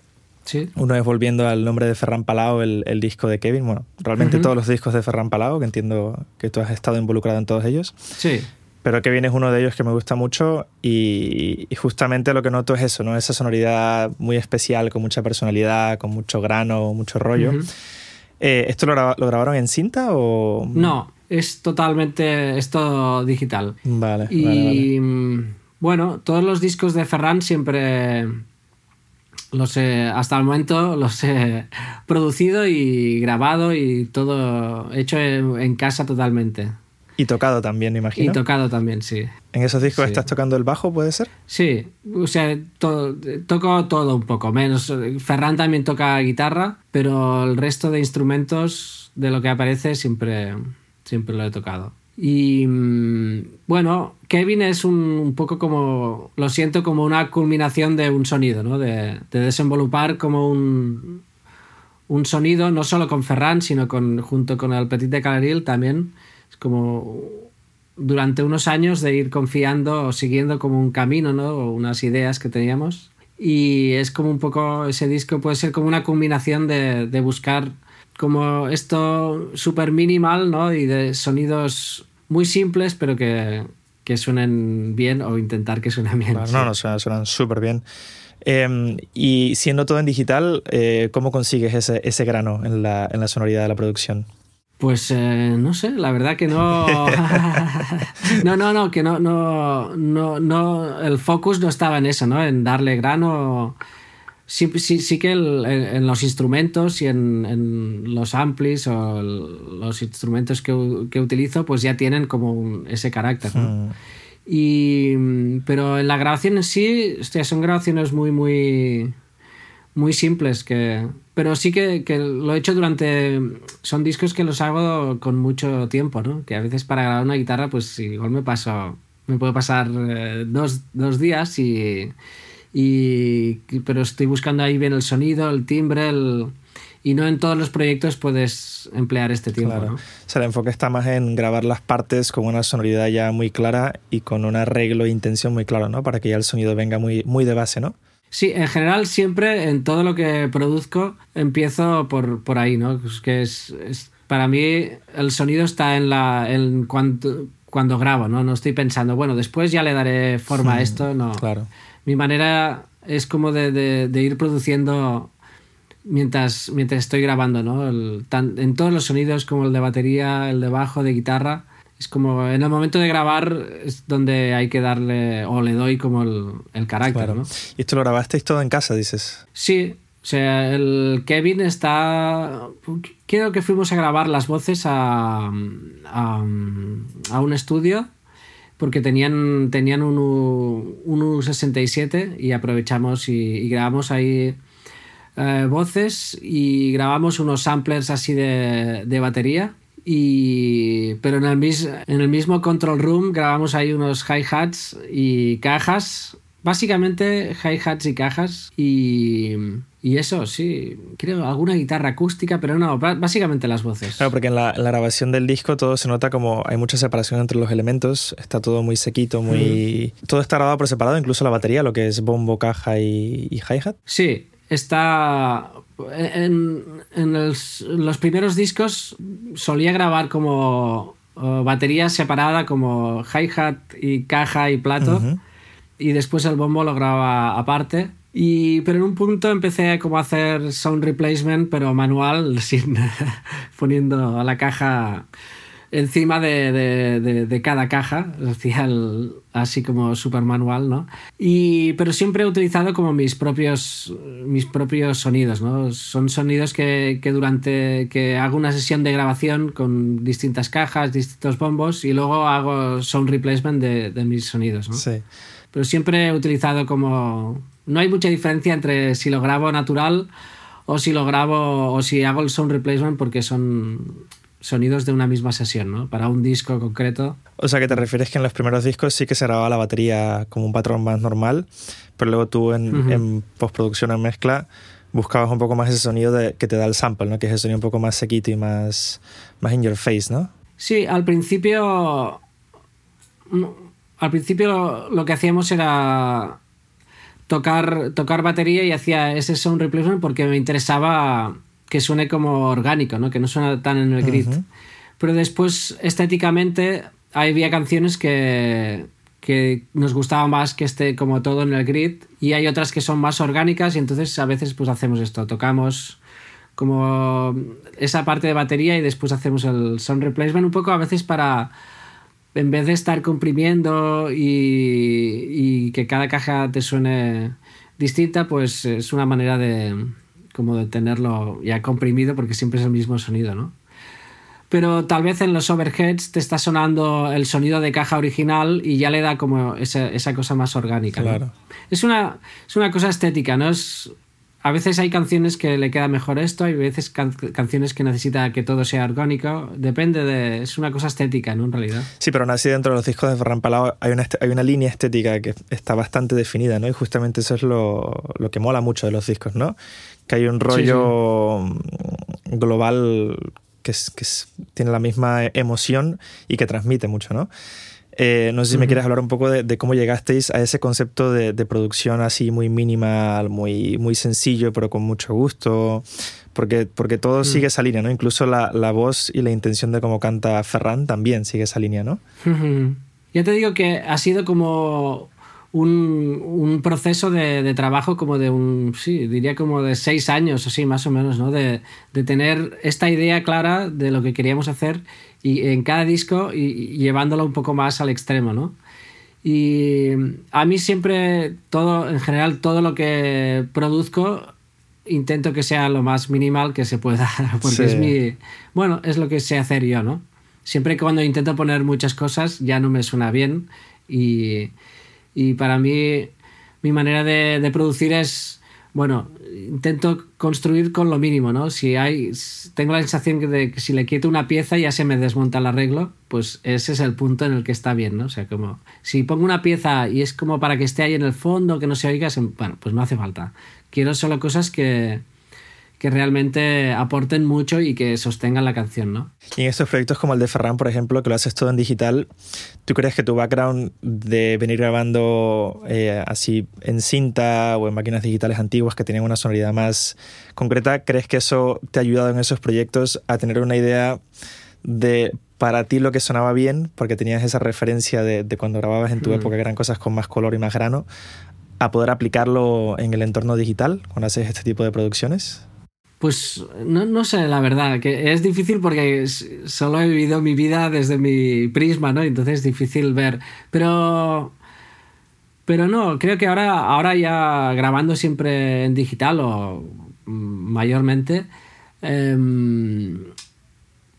Sí. Uno es volviendo al nombre de Ferran Palau, el, disco de Kevin. Bueno, realmente todos los discos de Ferran Palau, que entiendo que tú has estado involucrado en todos ellos. Sí pero que viene es uno de ellos que me gusta mucho y, justamente lo que noto es eso, ¿no? Esa sonoridad muy especial, con mucha personalidad, con mucho grano, mucho rollo. Eh, ¿Esto lo, grabaron en cinta o...? No, es totalmente, esto digital. Vale. Y bueno, todos los discos de Ferran siempre los he, hasta el momento los he producido y grabado y todo hecho en casa totalmente. Y tocado también, me imagino. Y tocado también, sí. ¿En esos discos estás tocando el bajo, puede ser? Sí, o sea, toco todo un poco, menos. Ferran también toca guitarra, pero el resto de instrumentos de lo que aparece siempre, siempre lo he tocado. Y mm, bueno, Kevin es un, poco como, lo siento como una culminación de un sonido, ¿no? De, de desenvolupar como un, un sonido, no solo con Ferran, sino con, junto con el Petit de Caleril también como durante unos años de ir confiando o siguiendo como un camino, ¿no? O unas ideas que teníamos. Y es como un poco, ese disco puede ser como una combinación de, de buscar como esto súper minimal, ¿no? Y de sonidos muy simples, pero que, que suenen bien o intentar que suenen bien. No, no, suenan súper bien. Em, y siendo todo en digital, eh, ¿cómo consigues ese, ese grano en la, en la sonoridad de la producción? Pues eh, no sé, la verdad que no. no, no, no, que no, no, no, no. El focus no estaba en eso, ¿no? En darle grano. Sí, sí, sí que en, los instrumentos y en, los amplis o los instrumentos que, utilizo, pues ya tienen como ese carácter, ¿no? Y, pero en la grabación en sí, hostia, son grabaciones muy, muy muy simples que pero sí que, lo he hecho durante son discos que los hago con mucho tiempo no que a veces para grabar una guitarra pues igual me paso me puedo pasar eh, dos, días y, y pero estoy buscando ahí bien el sonido el timbre y no en todos los proyectos puedes emplear este tiempo. ¿no? O sea, el enfoque está más en grabar las partes con una sonoridad ya muy clara y con un arreglo e intención muy claro, ¿no? Para que ya el sonido venga muy, muy de base, ¿no? Sí, en general siempre en todo lo que produzco empiezo por, por ahí, ¿no? Que es, para mí el sonido está en la en cuando, cuando grabo, ¿no? No estoy pensando, bueno, después ya le daré forma a hmm, esto, no. Claro. Mi manera es como de, de, ir produciendo mientras, mientras estoy grabando, ¿no? en todos los sonidos, como el de batería, el de bajo, de guitarra. Es como en el momento de grabar es donde hay que darle, o le doy como el, el carácter, ¿no? ¿Y esto lo grabasteis todo en casa, dices? Sí, o sea, el Kevin está. Creo que fuimos a grabar las voces a, a, un estudio porque tenían, tenían un, un U67 y aprovechamos y, grabamos ahí eh, voces y grabamos unos samplers así de, de batería. Y, pero en el, mis, en el mismo control room grabamos ahí unos hi-hats y cajas. Básicamente hi-hats y cajas. Y, y eso, sí, creo alguna guitarra acústica, pero no, básicamente las voces. Claro, porque en la, grabación del disco todo se nota como hay mucha separación entre los elementos, está todo muy sequito, muy... Todo está grabado por separado, incluso la batería, lo que es bombo, caja y, hi-hat. Sí, está... En, los primeros discos solía grabar como batería separada, como hi-hat y caja y plato, y después el bombo lo grababa aparte. Y, pero en un punto empecé como a hacer sound replacement, pero manual, sin poniendo la caja encima de, de, de, cada caja, así como super manual, ¿no? Y, pero siempre he utilizado como mis propios, mis propios sonidos, ¿no? Son sonidos que, que durante que hago una sesión de grabación con distintas cajas, distintos bombos y luego hago sound replacement de, de mis sonidos, ¿no? Sí. Pero siempre he utilizado como no hay mucha diferencia entre si lo grabo natural o si lo grabo o si hago el sound replacement porque son sonidos de una misma sesión, ¿no? Para un disco concreto. O sea, que te refieres que en los primeros discos sí que se grababa la batería como un patrón más normal, pero luego tú en, postproducción, en mezcla, buscabas un poco más ese sonido de, que te da el sample, ¿no? Que es el sonido un poco más sequito y más, más in your face, ¿no? Sí, al principio... Al principio lo que hacíamos era tocar, tocar batería y hacía ese sound replacement porque me interesaba que suene como orgánico, ¿no? que no suena tan en el grid. Pero después, estéticamente, había canciones que, que nos gustaba más que esté como todo en el grid y hay otras que son más orgánicas y entonces a veces pues hacemos esto, tocamos como esa parte de batería y después hacemos el sound replacement un poco a veces para en vez de estar comprimiendo y, que cada caja te suene distinta, pues es una manera de como de tenerlo ya comprimido porque siempre es el mismo sonido, ¿no? Pero tal vez en los overheads te está sonando el sonido de caja original y ya le da como esa, esa cosa más orgánica. Claro. Es, una, es una cosa estética, ¿no? Es, a veces hay canciones que le queda mejor esto, hay veces canciones que necesita que todo sea orgánico. Depende de. Es una cosa estética, ¿no? En realidad. Sí, pero aún así dentro de los discos de Ferran Palau hay una, hay una línea estética que está bastante definida, ¿no? Y justamente eso es lo, lo que mola mucho de los discos, ¿no? Que hay un rollo global que, que tiene la misma emoción y que transmite mucho, ¿no? Eh, no sé si me quieres hablar un poco de, cómo llegasteis a ese concepto de, producción así muy minimal, muy, muy sencillo, pero con mucho gusto, porque, porque todo sigue esa línea, ¿no? Incluso la, la, voz y la intención de cómo canta Ferran también sigue esa línea, ¿no? Ya te digo que ha sido como un, un proceso de, de, trabajo como de un, sí, diría como de seis años, así más o menos, ¿no? De, de tener esta idea clara de lo que queríamos hacer y en cada disco y, llevándolo un poco más al extremo, ¿no? Y a mí siempre, todo, en general, todo lo que produzco, intento que sea lo más minimal que se pueda, porque es mi, bueno, es lo que sé hacer yo, ¿no? Siempre que cuando intento poner muchas cosas ya no me suena bien y, y para mí mi manera de, de producir es bueno, intento construir con lo mínimo, ¿no? Si hay, tengo la sensación de que si le quito una pieza ya se me desmonta el arreglo, pues ese es el punto en el que está bien, ¿no? O sea, como si pongo una pieza y es como para que esté ahí en el fondo, que no se oiga, bueno, pues no hace falta. Quiero solo cosas que, que realmente aporten mucho y que sostengan la canción, ¿no? Y en estos proyectos como el de Ferran, por ejemplo, que lo haces todo en digital, ¿tú crees que tu background de venir grabando eh, así en cinta o en máquinas digitales antiguas que tienen una sonoridad más concreta, crees que eso te ha ayudado en esos proyectos a tener una idea de para ti lo que sonaba bien, porque tenías esa referencia de, cuando grababas en tu mm. época que eran cosas con más color y más grano, a poder aplicarlo en el entorno digital cuando haces este tipo de producciones? Pues no, no, sé, la verdad, que es difícil porque solo he vivido mi vida desde mi prisma, ¿no? Entonces es difícil ver. Pero. Pero no, creo que ahora, ahora ya grabando siempre en digital o mayormente. Eh,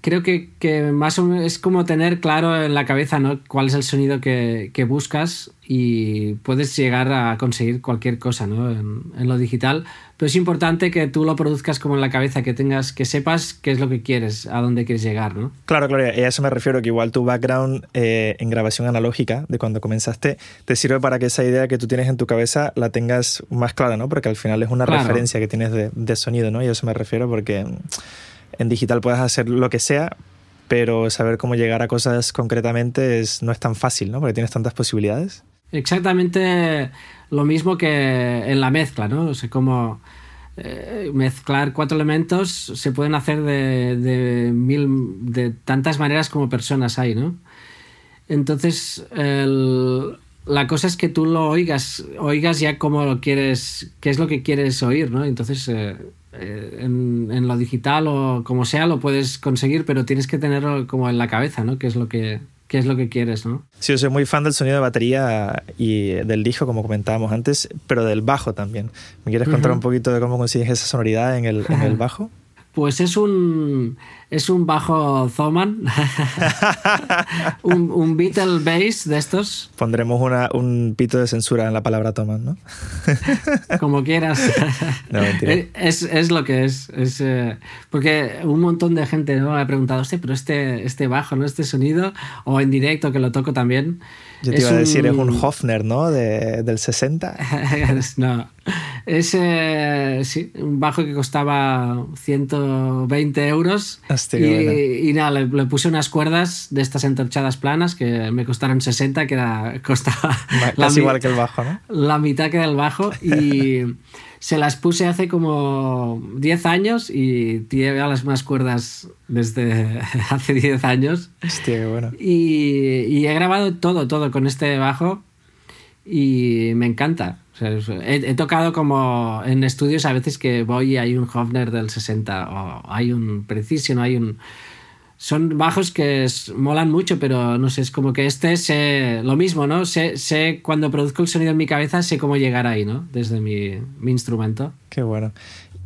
creo que, que, más o menos es como tener claro en la cabeza ¿no? cuál es el sonido que, que buscas y puedes llegar a conseguir cualquier cosa ¿no? en, en, lo digital. Pero es importante que tú lo produzcas como en la cabeza, que tengas, que sepas qué es lo que quieres, a dónde quieres llegar, ¿no? Claro, claro, y a eso me refiero, que igual tu background eh, en grabación analógica de cuando comenzaste te sirve para que esa idea que tú tienes en tu cabeza la tengas más clara, ¿no? Porque al final es una claro. referencia que tienes de, de sonido, ¿no? Y a eso me refiero porque en digital puedes hacer lo que sea, pero saber cómo llegar a cosas concretamente no es tan fácil, ¿no? Porque tienes tantas posibilidades. Exactamente lo mismo que en la mezcla, ¿no? O sea, eh, mezclar cuatro elementos se pueden hacer de, mil, de tantas maneras como personas hay, ¿no? Entonces, la cosa es que tú lo oigas, oigas ya cómo lo quieres, qué es lo que quieres oír, ¿no? Entonces, eh, en, en, lo digital o como sea lo puedes conseguir, pero tienes que tenerlo como en la cabeza, ¿no? ¿Qué es lo que, qué es lo que quieres, ¿no? Sí, yo soy muy fan del sonido de batería y del disco, como comentábamos antes, pero del bajo también. ¿Me quieres contar uh -huh. un poquito de cómo consigues esa sonoridad en el, en el bajo? Pues es un, es un bajo Thoman, un, un, Beatle bass de estos. Pondremos una, un pito de censura en la palabra Thoman, ¿no? Como quieras. No, mentira. Es, es lo que es. es eh, porque un montón de gente ¿no? me ha preguntado, pero este, este bajo, ¿no? este sonido, o en directo que lo toco también. Yo te iba a decir, un... es un Hofner, ¿no? De, del 60. no. Es eh, sí, un bajo que costaba 120 euros. Hostia, y, bueno. y, nada, le, le, puse unas cuerdas de estas entorchadas planas que me costaron 60, que era, costaba. Casi igual que el bajo, ¿no? La mitad que del bajo. Y se las puse hace como 10 años y tiene las más cuerdas desde hace 10 años. Hostia, qué bueno. Y, y he grabado todo, todo con este bajo y me encanta. O sea, he, he, tocado como en estudios a veces que voy y hay un Hofner del 60 o hay un Precision hay un... Son bajos que es, molan mucho, pero no sé, es como que este sé lo mismo, ¿no? Sé, sé cuando produzco el sonido en mi cabeza, sé cómo llegar ahí, ¿no? Desde mi, mi instrumento. Qué bueno.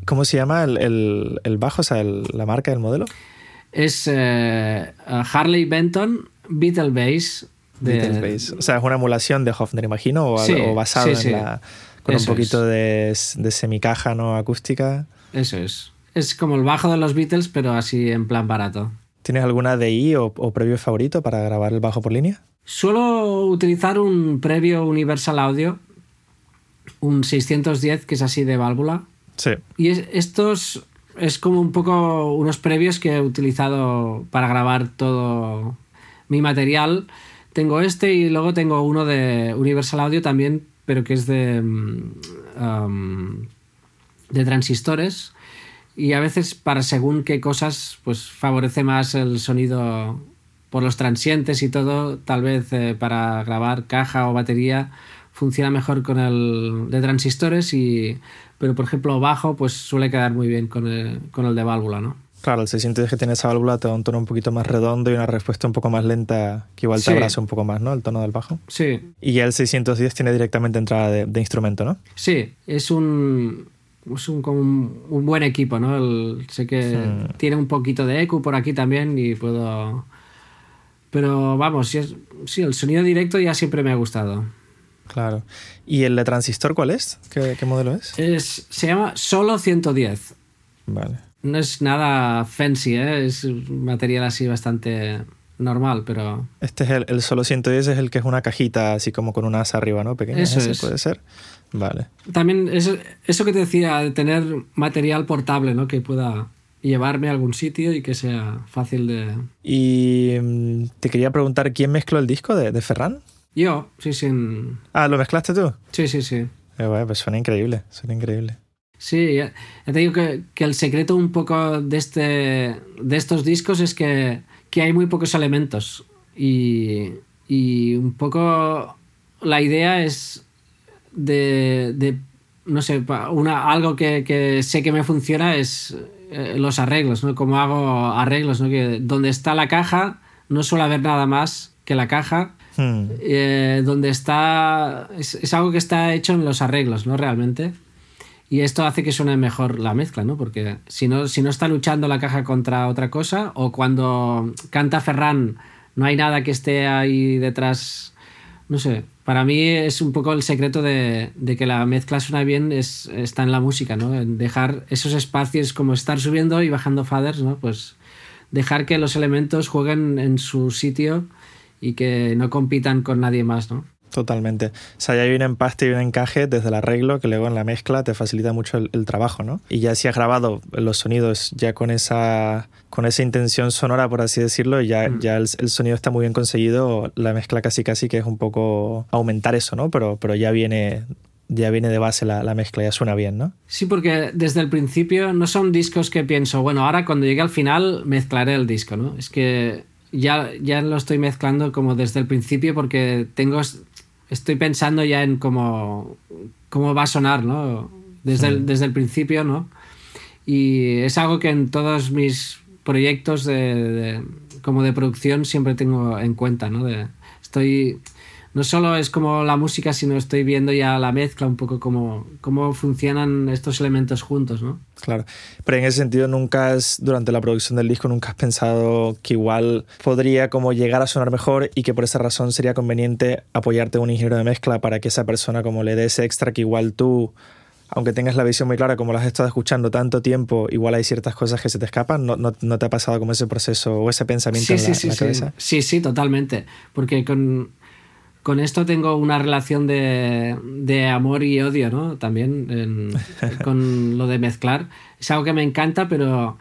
¿Cómo se llama el, el, el bajo, o sea, el, la marca del modelo? Es eh, Harley Benton Beatle Bass de... Beatles Bass. O sea, es una emulación de Hofner, imagino, o, sí, o basado sí, sí. en la. con Eso un poquito de, de, semicaja no acústica. Eso es. Es como el bajo de los Beatles, pero así en plan barato. ¿Tienes alguna DI o, o previo favorito para grabar el bajo por línea? Suelo utilizar un previo Universal Audio, un 610 que es así de válvula. Sí. Y es, estos es como un poco unos previos que he utilizado para grabar todo mi material tengo este y luego tengo uno de Universal Audio también, pero que es de, um, de transistores. Y a veces para según qué cosas, pues favorece más el sonido por los transientes y todo. Tal vez eh, para grabar caja o batería funciona mejor con el de transistores y pero por ejemplo bajo pues suele quedar muy bien con el, con el de válvula, ¿no? Claro, el 610 que tiene esa válvula te da un tono un poquito más redondo y una respuesta un poco más lenta que igual te sí. abraza un poco más, ¿no? El tono del bajo. Sí. Y ya el 610 tiene directamente entrada de, de instrumento, ¿no? Sí, es un, es un, como un, un buen equipo, ¿no? El, sé que tiene un poquito de eco por aquí también y puedo... Pero vamos, sí, es, sí, el sonido directo ya siempre me ha gustado. Claro. ¿Y el de transistor cuál es? ¿Qué, qué modelo es? es? Se llama Solo 110. Vale. No es nada fancy, ¿eh? es un material así bastante normal, pero... Este es el, el, Solo 110, es el que es una cajita así como con un asa arriba, ¿no? Pequeña, eso ese es. puede ser. Vale. También eso, eso que te decía, de tener material portable, ¿no? Que pueda llevarme a algún sitio y que sea fácil de... Y mm, te quería preguntar, ¿quién mezcló el disco de, de Ferran? Yo, sí, sí. En... Ah, ¿lo mezclaste tú? Sí, sí, sí. Eh, bueno, pues suena increíble, suena increíble. Sí, ya, ya, te digo que, que, el secreto un poco de, este, de estos discos es que, que hay muy pocos elementos y, y, un poco la idea es de, de no sé, una, algo que, que sé que me funciona es eh, los arreglos, ¿no? Como hago arreglos, ¿no? Que donde está la caja no suele haber nada más que la caja. Hmm. Eh, donde está. Es, es, algo que está hecho en los arreglos, ¿no? Realmente. Y esto hace que suene mejor la mezcla, ¿no? Porque si no, si no está luchando la caja contra otra cosa, o cuando canta Ferran no hay nada que esté ahí detrás, no sé, para mí es un poco el secreto de, que la mezcla suena bien, es, está en la música, ¿no? En dejar esos espacios como estar subiendo y bajando faders, ¿no? Pues dejar que los elementos jueguen en su sitio y que no compitan con nadie más, ¿no? Totalmente. O sea, ya hay un empaste y un encaje desde el arreglo que luego en la mezcla te facilita mucho el, trabajo, ¿no? Y ya si has grabado los sonidos ya con esa, con esa intención sonora, por así decirlo, ya, mm. ya el, sonido está muy bien conseguido, la mezcla casi casi que es un poco aumentar eso, ¿no? Pero, pero ya viene ya viene de base la, la, mezcla, ya suena bien, ¿no? Sí, porque desde el principio no son discos que pienso, bueno, ahora cuando llegue al final mezclaré el disco, ¿no? Es que ya, ya lo estoy mezclando como desde el principio porque tengo estoy pensando ya en cómo, cómo va a sonar, ¿no? Desde, el, desde el principio, ¿no? Y es algo que en todos mis proyectos de, como de producción siempre tengo en cuenta, ¿no? De, estoy no solo es como la música, sino estoy viendo ya la mezcla, un poco cómo, cómo funcionan estos elementos juntos, ¿no? Claro, pero en ese sentido nunca has, durante la producción del disco, nunca has pensado que igual podría como llegar a sonar mejor y que por esa razón sería conveniente apoyarte a un ingeniero de mezcla para que esa persona como le dé ese extra que igual tú aunque tengas la visión muy clara, como la has estado escuchando tanto tiempo, igual hay ciertas cosas que se te escapan. ¿No, no, te ha pasado como ese proceso o ese pensamiento en, la, sí, la cabeza? Sí, sí, totalmente. Porque con, con esto tengo una relación de, de amor y odio, ¿no? También con lo de mezclar. Es algo que me encanta, pero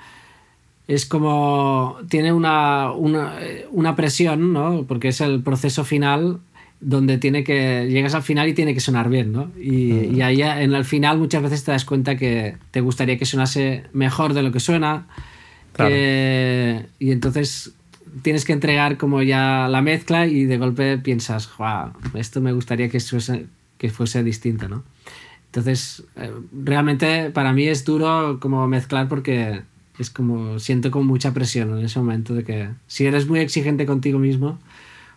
es como. Tiene una, una, una, presión, ¿no? Porque es el proceso final donde tiene que. Llegas al final y tiene que sonar bien, ¿no? Y, y ahí en el final muchas veces te das cuenta que te gustaría que sonase mejor de lo que suena. y entonces tienes que entregar como ya la mezcla y de golpe piensas, wow, esto me gustaría que fuese, que fuese distinto, ¿no? Entonces, eh, realmente para mí es duro como mezclar porque es como, siento como mucha presión en ese momento de que si eres muy exigente contigo mismo,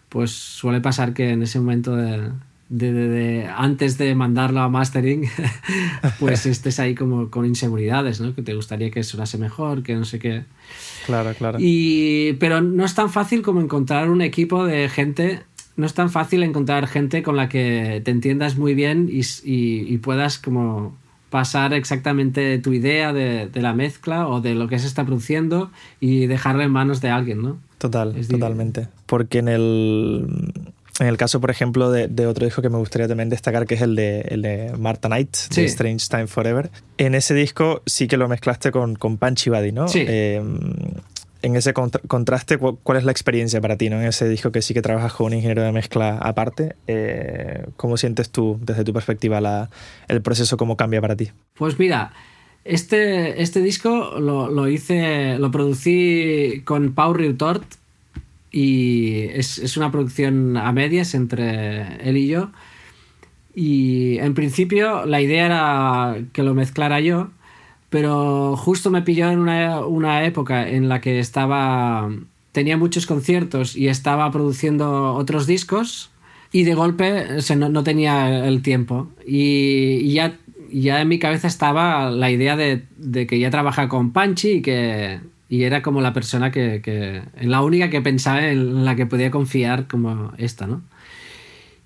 pues suele pasar que en ese momento de, de, antes de mandarlo a mastering, pues estés ahí como con inseguridades, ¿no? Que te gustaría que sonase mejor, que no sé qué. Claro, claro. Y, pero no es tan fácil como encontrar un equipo de gente, no es tan fácil encontrar gente con la que te entiendas muy bien y, y, puedas como pasar exactamente tu idea de, de, la mezcla o de lo que se está produciendo y dejarlo en manos de alguien, ¿no? Total, totalmente. Porque en el en el caso, por ejemplo, de, otro disco que me gustaría también destacar, que es el de, el de Knight, de Strange Time Forever. En ese disco sí que lo mezclaste con, con Punchy Buddy, ¿no? Sí. Em, en ese contraste, ¿cuál es la experiencia para ti, ¿no? En ese disco que sí que trabajas con un ingeniero de mezcla aparte, eh, ¿cómo sientes tú, desde tu perspectiva, la, el proceso, cómo cambia para ti? Pues mira, este, este disco lo, lo hice, lo producí con Pau Riutort, y es, una producción a medias entre él y yo. Y en principio la idea era que lo mezclara yo, pero justo me pilló en una, época en la que estaba tenía muchos conciertos y estaba produciendo otros discos y de golpe no, tenía el tiempo y, ya, ya en mi cabeza estaba la idea de, de que ya trabaja con Panchi y que y era como la persona que, que, la única que pensaba en la que podía confiar como esta, ¿no?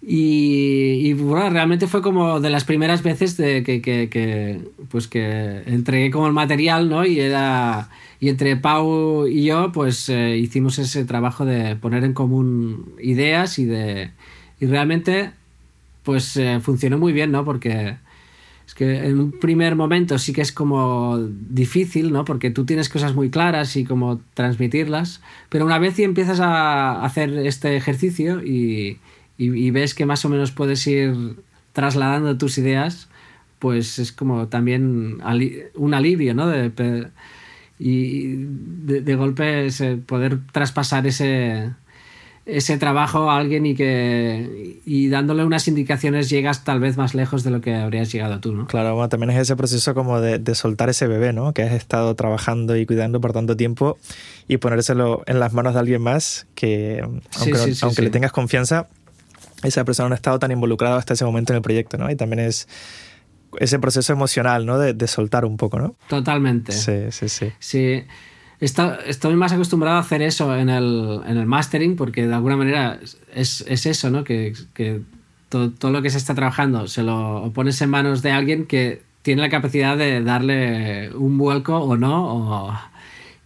Y, y bueno, realmente fue como de las primeras veces de que, que, que, pues que entregué como el material, ¿no? Y era y entre Pau y yo, pues eh, hicimos ese trabajo de poner en común ideas y de y realmente, pues eh, funcionó muy bien, ¿no? Porque que en un primer momento sí que es como difícil, ¿no? Porque tú tienes cosas muy claras y como transmitirlas, pero una vez y empiezas a hacer este ejercicio y, y, ves que más o menos puedes ir trasladando tus ideas, pues es como también un alivio, ¿no? De, y de, golpe poder traspasar ese, ese trabajo a alguien y que y dándole unas indicaciones llegas tal vez más lejos de lo que habrías llegado tú, ¿no? Claro, bueno, también es ese proceso como de, de soltar ese bebé, ¿no? Que has estado trabajando y cuidando por tanto tiempo y ponérselo en las manos de alguien más que, aunque, Sí, sí, sí, aunque le tengas confianza, esa persona no ha estado tan involucrada hasta ese momento en el proyecto, ¿no? Y también es ese proceso emocional, ¿no? De, de soltar un poco, ¿no? Totalmente. Sí, sí, sí. Sí. Está- estoy más acostumbrado a hacer eso en el, en el mastering porque de alguna manera es, es eso, ¿no? Que, que todo, todo lo que se está trabajando se lo pones en manos de alguien que tiene la capacidad de darle un vuelco o no. o-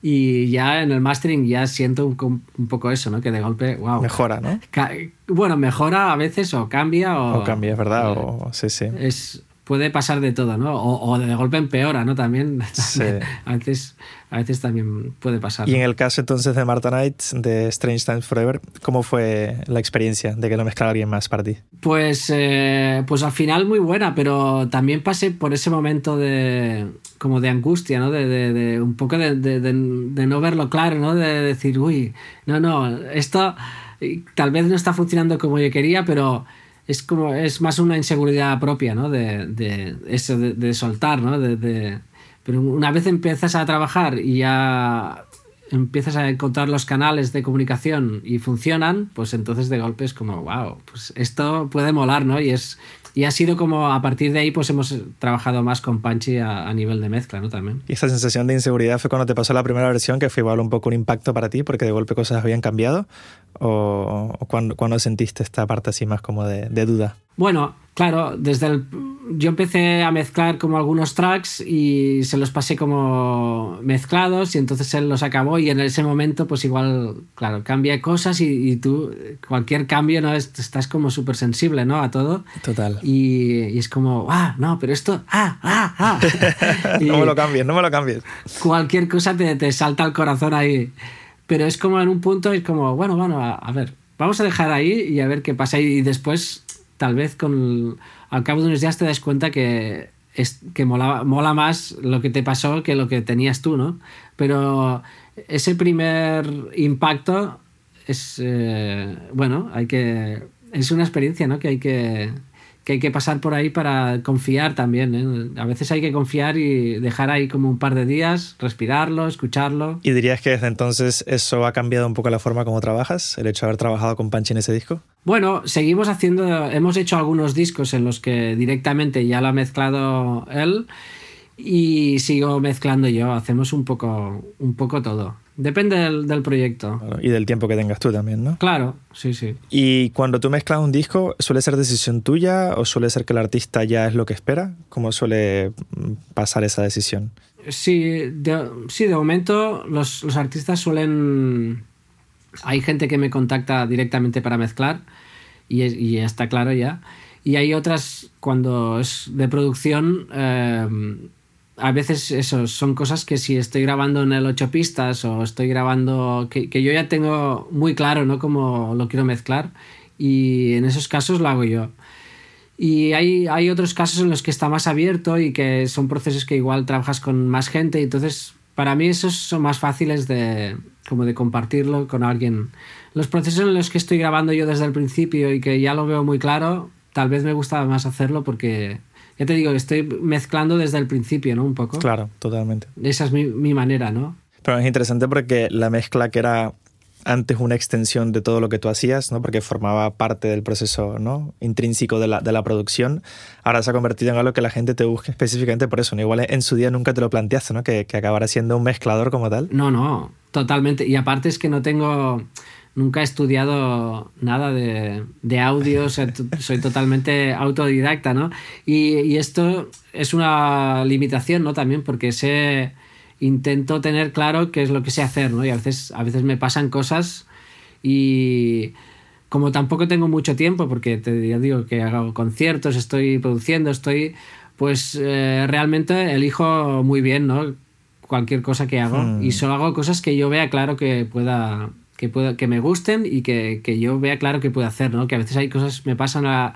y ya en el mastering ya siento un, un poco eso, ¿no? Que de golpe, wow. Mejora, ¿no? Bueno, mejora a veces o cambia o... O cambia, es verdad, o sí, sí. es puede pasar de todo, ¿no? O, o de golpe empeora, ¿no? También. Sí. a, veces, a veces también puede pasar. Y en el caso entonces de Marta Knight, de Strange Times Forever, ¿cómo fue la experiencia de que lo mezclara alguien más para ti? Pues, eh, pues al final muy buena, pero también pasé por ese momento de como de angustia, ¿no? De, de- de un poco de, de- no verlo claro, ¿no? De decir, uy, no, no, esto eh, tal vez no está funcionando como yo quería, pero es como es más una inseguridad propia, ¿no? De, de eso, de, soltar, ¿no? De- pero una vez empiezas a trabajar y ya empiezas a encontrar los canales de comunicación y funcionan, pues entonces de golpe es como, wow, pues esto puede molar, ¿no? Y es y ha sido como a partir de ahí pues hemos trabajado más con Panchi a, a nivel de mezcla, ¿no? También. Y esta sensación de inseguridad fue cuando te pasó la primera versión, que fue igual un poco un impacto para ti, porque de golpe cosas habían cambiado, o, o cuando, cuando sentiste esta parte así más como de, de duda. Bueno, claro, desde el yo empecé a mezclar como algunos tracks y se los pasé como mezclados y entonces él los acabó y en ese momento pues igual, claro, cambia cosas y, y tú cualquier cambio no Es- estás como súper sensible, ¿no? A todo. Total. Y, y es como, ah, no, pero esto, ah, ah, ah. No me lo cambies, no me lo cambies. cualquier cosa te, te salta al corazón ahí. Pero es como en un punto, es como, bueno, bueno, a, a ver, vamos a dejar ahí y a ver qué pasa. Y después, tal vez con al cabo de unos días te das cuenta que, es, que mola, mola más lo que te pasó que lo que tenías tú, ¿no? Pero ese primer impacto es, eh, bueno, hay que, es una experiencia, ¿no? Que hay que, que hay que pasar por ahí para confiar también. ¿eh? A veces hay que confiar y dejar ahí como un par de días, respirarlo, escucharlo. ¿Y dirías que desde entonces eso ha cambiado un poco la forma como trabajas? El hecho de haber trabajado con Panchi en ese disco. Bueno, seguimos haciendo, hemos hecho algunos discos en los que directamente ya lo ha mezclado él y sigo mezclando yo. Hacemos un poco, un poco todo. Depende del, del proyecto. Claro, Y del tiempo que tengas tú también, ¿no? Claro, sí, sí. Y cuando tú mezclas un disco, ¿suele ser decisión tuya o suele ser que el artista ya es lo que espera? ¿Cómo suele mm, pasar esa decisión? Sí, de, sí, de momento los, los artistas suelen... Hay gente que me contacta directamente para mezclar y, y está claro ya. Y hay otras cuando es de producción... eh, a veces eso son cosas que si estoy grabando en el 8 pistas o estoy grabando que, yo ya tengo muy claro no cómo lo quiero mezclar y en esos casos lo hago yo. Y hay, hay otros casos en los que está más abierto y que son procesos que igual trabajas con más gente. Entonces para mí esos son más fáciles de como de compartirlo con alguien. Los procesos en los que estoy grabando yo desde el principio y que ya lo veo muy claro tal vez me gusta más hacerlo porque ya te digo, estoy mezclando desde el principio, ¿no? Un poco. Claro, totalmente. Esa es mi, mi manera, ¿no? Pero es interesante porque la mezcla que era antes una extensión de todo lo que tú hacías, ¿no? porque formaba parte del proceso ¿no? intrínseco de la, de la producción, ahora se ha convertido en algo que la gente te busca específicamente por eso. ¿no? Igual en su día nunca te lo planteaste, ¿no? que, que acabara siendo un mezclador como tal. No, no, totalmente. Y aparte es que no tengo, nunca he estudiado nada de, de audio, soy totalmente autodidacta, ¿no? Y, y, esto es una limitación, ¿no? También porque sé, intento tener claro qué es lo que sé hacer, ¿no? Y a veces, a veces me pasan cosas y como tampoco tengo mucho tiempo, porque te ya digo que hago conciertos, estoy produciendo, estoy, pues eh, realmente elijo muy bien, ¿no? Cualquier cosa que hago Hmm. y solo hago cosas que yo vea claro que pueda que, pueda, que me gusten y que, que, yo vea claro que puedo hacer, ¿no? Que a veces hay cosas, me pasan a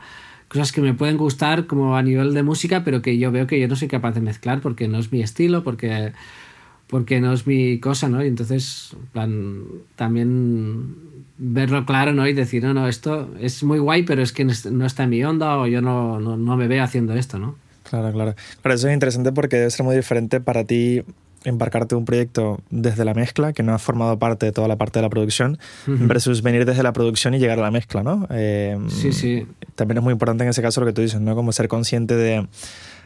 cosas que me pueden gustar como a nivel de música, pero que yo veo que yo no soy capaz de mezclar porque no es mi estilo, porque, porque no es mi cosa, ¿no? Y entonces, plan, también verlo claro ¿no? y decir, no, no, esto es muy guay, pero es que no está en mi onda o yo no, no, no me veo haciendo esto, ¿no? Claro, claro. Pero eso es interesante porque debe ser muy diferente para ti embarcarte un proyecto desde la mezcla, que no ha formado parte de toda la parte de la producción, versus venir desde la producción y llegar a la mezcla, ¿no? Eh, sí, sí. También es muy importante en ese caso lo que tú dices, ¿no? Como ser consciente de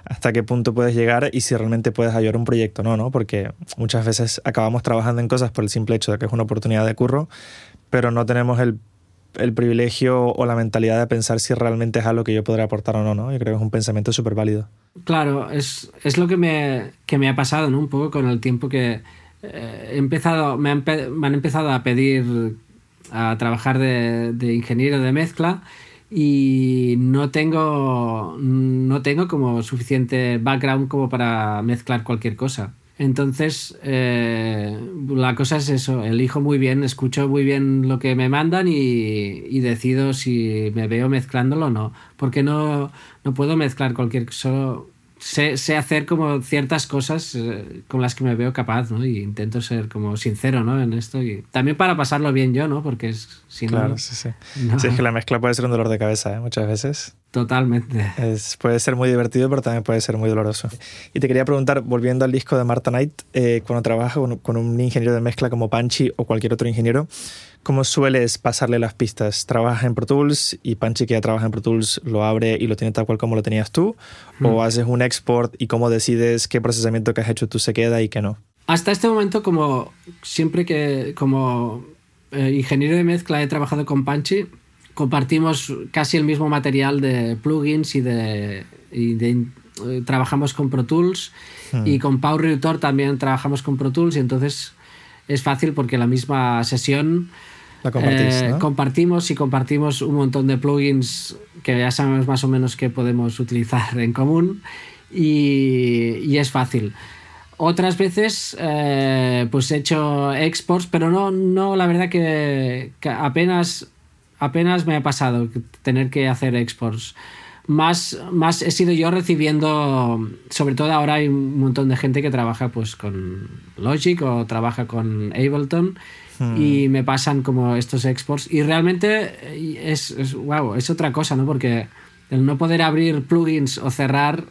hasta qué punto puedes llegar y si realmente puedes ayudar un proyecto, no, ¿no? Porque muchas veces acabamos trabajando en cosas por el simple hecho de que es una oportunidad de curro, pero no tenemos el, el privilegio o la mentalidad de pensar si realmente es algo que yo podré aportar o no, ¿no? Yo creo que es un pensamiento súper válido. Claro, es, es, lo que me, que me ha pasado, ¿no? Un poco con el tiempo que eh, empezado, me han, han, empezado a pedir a trabajar de, de ingeniero de mezcla y no tengo no tengo como suficiente background como para mezclar cualquier cosa entonces, eh, la cosa es eso, elijo muy bien, escucho muy bien lo que me mandan y, y decido si me veo mezclándolo o no. Porque no, no puedo mezclar cualquier cosa sé, sé, hacer como ciertas cosas eh, con las que me veo capaz, ¿no? Y intento ser como sincero, ¿no? En esto y también para pasarlo bien yo, ¿no? Porque es, si claro, sí, sí. Sí, es que la mezcla puede ser un dolor de cabeza, ¿eh? Muchas veces. Totalmente. Es, puede ser muy divertido, pero también puede ser muy doloroso. Y te quería preguntar, volviendo al disco de Marta Knight, eh, cuando trabajas con, con un ingeniero de mezcla como Panchi o cualquier otro ingeniero, ¿Cómo sueles pasarle las pistas? ¿Trabajas en Pro Tools y Panchi que ya trabaja en Pro Tools lo abre y lo tiene tal cual como lo tenías tú? ¿O mm. haces un export y cómo decides qué procesamiento que has hecho tú se queda y qué no? Hasta este momento, como siempre que como eh, ingeniero de mezcla he trabajado con Panchi, compartimos casi el mismo material de plugins y de, eh, trabajamos con Pro Tools hmm. y con Power Reductor también trabajamos con Pro Tools y entonces es fácil porque la misma sesión eh, compartimos y compartimos un montón de plugins que ya sabemos más o menos que podemos utilizar en común y, es fácil. Otras veces eh, pues he hecho exports, pero no, no la verdad que, apenas, apenas me ha pasado tener que hacer exports más, más he sido yo recibiendo, sobre todo ahora hay un montón de gente que trabaja pues con Logic o trabaja con Ableton hmm. y me pasan como estos exports y realmente es, es, wow, es otra cosa, ¿no? Porque el no poder abrir plugins o cerrar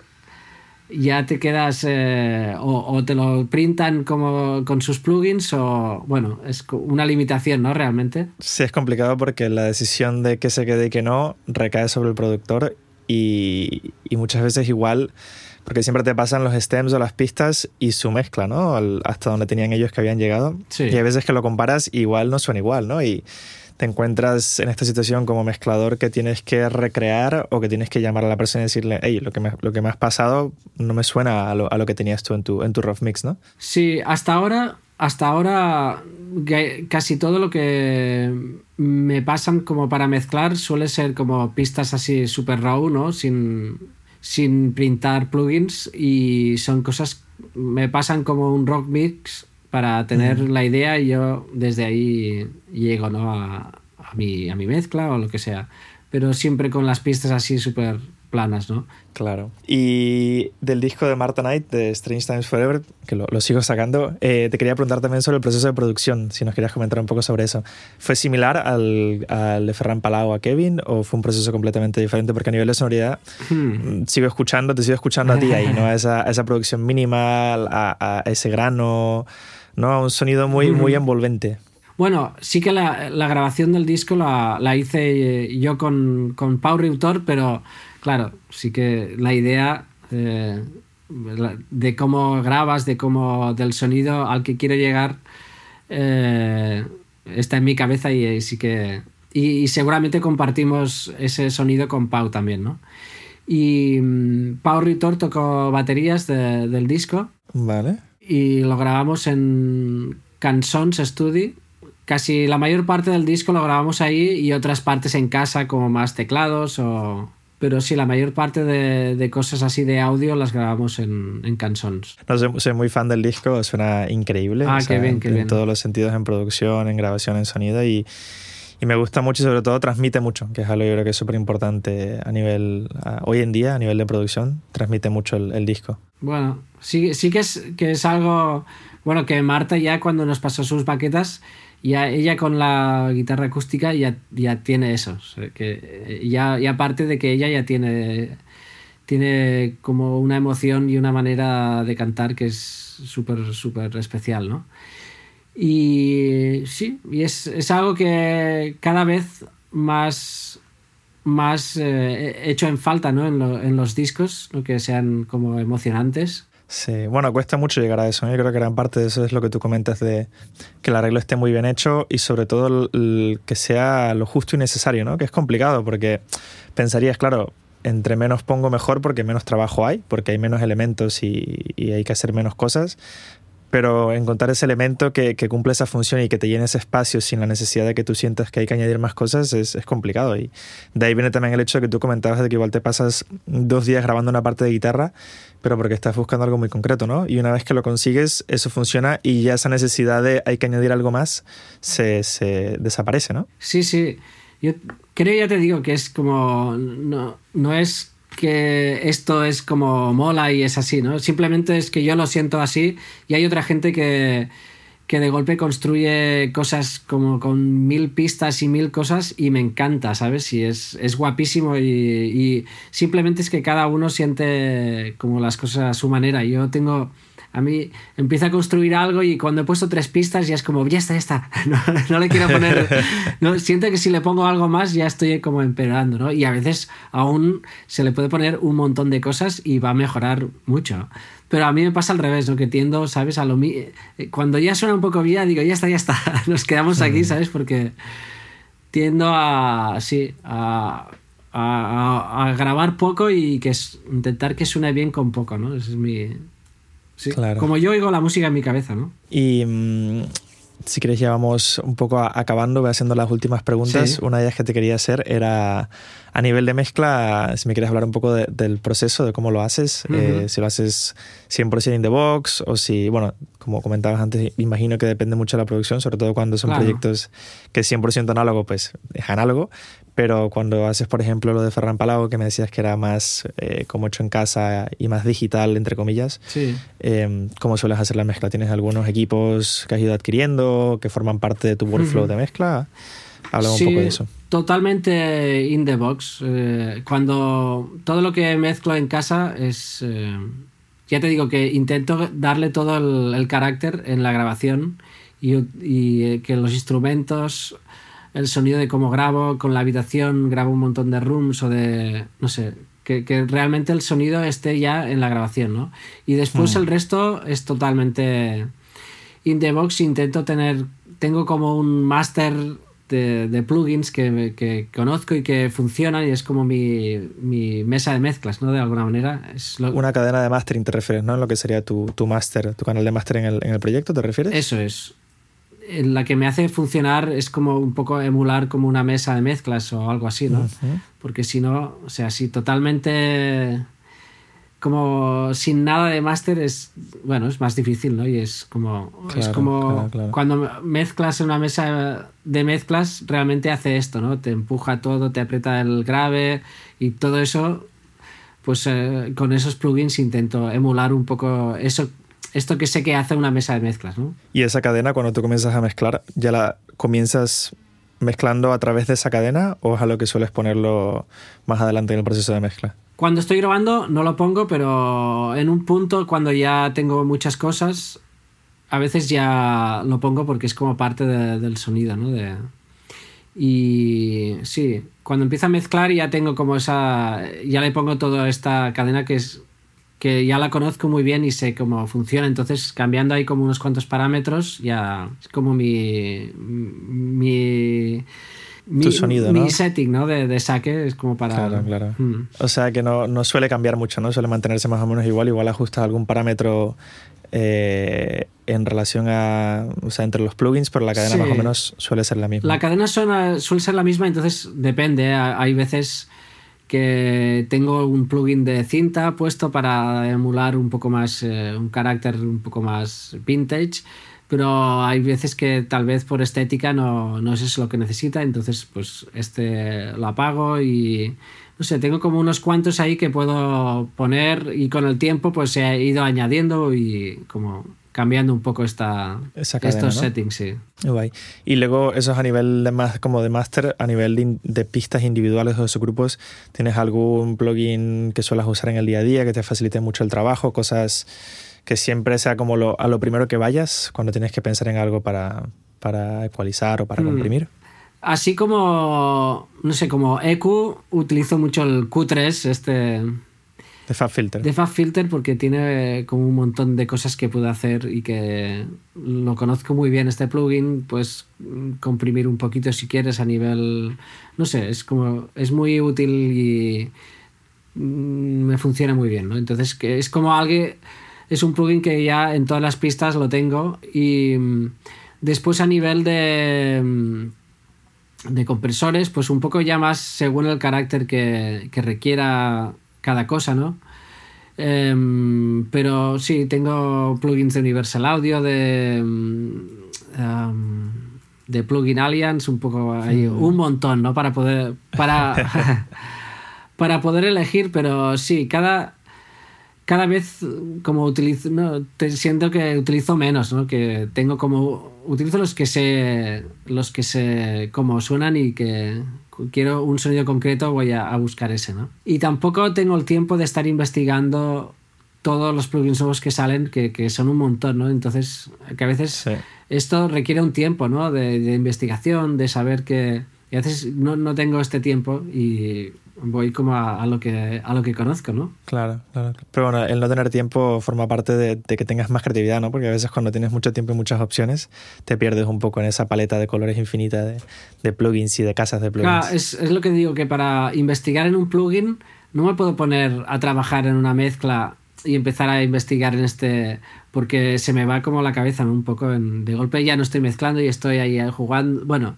ya te quedas eh, o, o, te lo printan como con sus plugins o bueno, es una limitación, ¿no? Realmente. Sí, es complicado porque la decisión de que se quede y que no recae sobre el productor y, muchas veces igual, porque siempre te pasan los stems o las pistas y su mezcla, ¿no? hasta donde tenían ellos que habían llegado. Y hay veces que lo comparas y igual no suena igual, ¿no? Y te encuentras en esta situación como mezclador que tienes que recrear o que tienes que llamar a la persona y decirle, hey, lo que me, lo que me has pasado no me suena a lo, a lo que tenías tú en tu, en tu rough mix, ¿no? Sí, hasta ahora hasta ahora casi todo lo que me pasan como para mezclar suele ser como pistas así super raw, ¿no? Sin, sin printar plugins y son cosas, me pasan como un rock mix para tener la idea y yo desde ahí llego, ¿no? A, a, mi, a mi mezcla o lo que sea. Pero siempre con las pistas así súper planas, ¿no? Claro. Y del disco de Marta Knight, de Strange Times Forever, que lo, sigo sacando, eh, te quería preguntar también sobre el proceso de producción, si nos querías comentar un poco sobre eso. ¿Fue similar al, al de Ferran Palau a Kevin o fue un proceso completamente diferente? Porque a nivel de sonoridad hmm. sigo escuchando, te sigo escuchando a ti ahí, ¿no? A esa, esa producción mínima, a, ese grano, ¿no? Un sonido muy, muy envolvente. Bueno, sí que la, la grabación del disco la, la hice yo con, con Pau Riutor, pero claro, sí que la idea eh, de cómo grabas, de cómo del sonido al que quiero llegar eh, está en mi cabeza y, sí que y, seguramente compartimos ese sonido con Pau también, ¿no? Y mm, Pau Ritor tocó baterías del disco. Vale. Y lo grabamos en Cansons Studio. Casi la mayor parte del disco lo grabamos ahí y otras partes en casa como más teclados o, pero sí, la mayor parte de, de, cosas así de audio las grabamos en, en canciones. No, soy, muy fan del disco, suena increíble. Ah, qué bien, qué en, bien. En todos los sentidos, en producción, en grabación, en sonido y, y, me gusta mucho y sobre todo transmite mucho, que es algo yo creo que es súper importante a nivel, hoy en día, a nivel de producción, transmite mucho el, disco. Bueno, sí, sí que es, que es algo Bueno, que Marta ya cuando nos pasó sus baquetas, ya ella con la guitarra acústica ya, ya tiene eso. que ya, ya aparte de que ella ya tiene, tiene como una emoción y una manera de cantar que es súper, súper especial, ¿no? Y sí, y es, es algo que cada vez más más eh, hecho en falta ¿no? en, en, los discos, ¿no? que sean como emocionantes. Sí, bueno, cuesta mucho llegar a eso. Yo creo que gran parte de eso es lo que tú comentas de que el arreglo esté muy bien hecho y sobre todo el, que sea lo justo y necesario, ¿no? Que es complicado porque pensarías, claro, entre menos pongo mejor porque menos trabajo hay, porque hay menos elementos y, y hay que hacer menos cosas pero encontrar ese elemento que, cumple esa función y que te llene ese espacio sin la necesidad de que tú sientas que hay que añadir más cosas es, es, complicado. Y de ahí viene también el hecho de que tú comentabas de que igual te pasas dos días grabando una parte de guitarra, pero porque estás buscando algo muy concreto, ¿no? Y una vez que lo consigues, eso funciona y ya esa necesidad de hay que añadir algo más se, se desaparece, ¿no? Sí, sí. Yo creo, ya te digo, que es como. No, no es que esto es como mola y es así, ¿no? Simplemente es que yo lo siento así y hay otra gente que, que de golpe construye cosas como con mil pistas y mil cosas y me encanta, ¿sabes? Y es, es guapísimo y, y simplemente es que cada uno siente como las cosas a su manera. Yo tengo a mí empieza a construir algo y cuando he puesto tres pistas ya es como, ya está, ya está. No, no le quiero poner. No, siento que si le pongo algo más ya estoy como empeorando, ¿no? Y a veces aún se le puede poner un montón de cosas y va a mejorar mucho. Pero a mí me pasa al revés, ¿no? Que tiendo, ¿sabes? A lo Cuando ya suena un poco bien, digo, ya está, ya está. Nos quedamos aquí, ¿sabes? Porque tiendo a. Sí, a. A, a, grabar poco y que es, intentar que suene bien con poco, ¿no? Ese es mi, como yo oigo la música en mi cabeza, ¿no? Y mm, si quieres ya vamos un poco acabando, voy haciendo las últimas preguntas. Una de ellas que te quería hacer era a nivel de mezcla, si me quieres hablar un poco del proceso, de cómo lo haces, eh, si lo haces 100% in the box o si, bueno, como comentabas antes, imagino que depende mucho de la producción, sobre todo cuando son proyectos que es 100% análogo, pues es análogo, pero cuando haces, por ejemplo, lo de Ferran Palau, que me decías que era más eh, como hecho en casa y más digital, entre comillas, eh, ¿cómo sueles hacer la mezcla? ¿Tienes algunos equipos que has ido adquiriendo que forman parte de tu workflow de mezcla? Habla un poco de eso. Totalmente in the box. Eh, cuando todo lo que mezclo en casa es. Eh, ya te digo que intento darle todo el, el carácter en la grabación y, y que los instrumentos el sonido de cómo grabo, con la habitación grabo un montón de rooms o de, no sé, que, que realmente el sonido esté ya en la grabación, ¿no? Y después mm. el resto es totalmente in the box, intento tener, tengo como un máster de, de, plugins que, que, conozco y que funcionan y es como mi, mi, mesa de mezclas, ¿no? De alguna manera. Es Una cadena de mastering te refieres, ¿no? En lo que sería tu, tu máster, tu canal de máster en el, en el proyecto, ¿te refieres? Eso es la que me hace funcionar es como un poco emular como una mesa de mezclas o algo así, ¿no? Porque si no, o sea, si totalmente como sin nada de máster es bueno es más difícil no y es como es como cuando mezclas en una mesa de mezclas realmente hace esto no te empuja todo te aprieta el grave y todo eso pues eh, con esos plugins intento emular un poco eso esto que sé que hace una mesa de mezclas, ¿no? Y esa cadena, cuando tú comienzas a mezclar, ¿ya la comienzas mezclando a través de esa cadena o es a lo que sueles ponerlo más adelante en el proceso de mezcla? Cuando estoy grabando no lo pongo, pero en un punto cuando ya tengo muchas cosas, a veces ya lo pongo porque es como parte del sonido, ¿no? De, y sí, cuando empiezo a mezclar ya tengo como esa, ya le pongo toda esta cadena que es que ya la conozco muy bien y sé cómo funciona. Entonces, cambiando ahí como unos cuantos parámetros, ya es como mi. mi tu sonido, mi setting ¿no? de, de, saque es como para... Claro, claro. Mm. O sea que no, no, suele cambiar mucho, ¿no? Suele mantenerse más o menos igual, igual ajustas algún parámetro eh, en relación a... O sea, entre los plugins, pero la cadena más o menos suele ser la misma. La cadena suena, suele ser la misma, entonces depende. Hay veces que tengo un plugin de cinta puesto para emular un poco más, eh, un carácter un poco más vintage, pero hay veces que tal vez por estética no, no es eso lo que necesita, entonces pues este lo apago y no sé, tengo como unos cuantos ahí que puedo poner y con el tiempo pues he ido añadiendo y como cambiando un poco esta, estos settings, sí. Guay. Y luego, eso es a nivel de más como de máster, a nivel de, pistas individuales o de subgrupos, ¿tienes algún plugin que suelas usar en el día a día que te facilite mucho el trabajo? Cosas que siempre sea como lo, a lo primero que vayas cuando tienes que pensar en algo para, para ecualizar o para mm. comprimir. Así como, no sé, como EQ, utilizo mucho el Q3, este de FabFilter. De FabFilter porque tiene como un montón de cosas que puedo hacer y que lo conozco muy bien este plugin, pues comprimir un poquito si quieres a nivel, no sé, es como, es muy útil y me funciona muy bien, ¿no? Entonces que es como alguien, es un plugin que ya en todas las pistas lo tengo y después a nivel de de compresores, pues un poco ya más según el carácter que, que requiera cada cosa, ¿no? Em, pero sí, tengo plugins de Universal Audio, de, em, de Plugin Alliance, un poco un montón, ¿no? Para poder, para, para poder elegir, pero sí, cada, cada vez como utilizo, no, te siento que utilizo menos, ¿no? Que tengo como, utilizo los que sé, los que sé cómo suenan y que quiero un sonido concreto, voy a, buscar ese, ¿no? Y tampoco tengo el tiempo de estar investigando todos los plugins nuevos que salen, que, son un montón, ¿no? Entonces, que a veces esto requiere un tiempo, ¿no? De, investigación, de saber que... Y a veces no, no tengo este tiempo y voy como a, lo que, a lo que conozco, ¿no? Claro, claro. Pero bueno, el no tener tiempo forma parte de, que tengas más creatividad, ¿no? Porque a veces cuando tienes mucho tiempo y muchas opciones, te pierdes un poco en esa paleta de colores infinita de, plugins y de casas de plugins. Claro, es, es, lo que digo, que para investigar en un plugin no me puedo poner a trabajar en una mezcla y empezar a investigar en este porque se me va como la cabeza ¿no? un poco en, de golpe ya no estoy mezclando y estoy ahí jugando bueno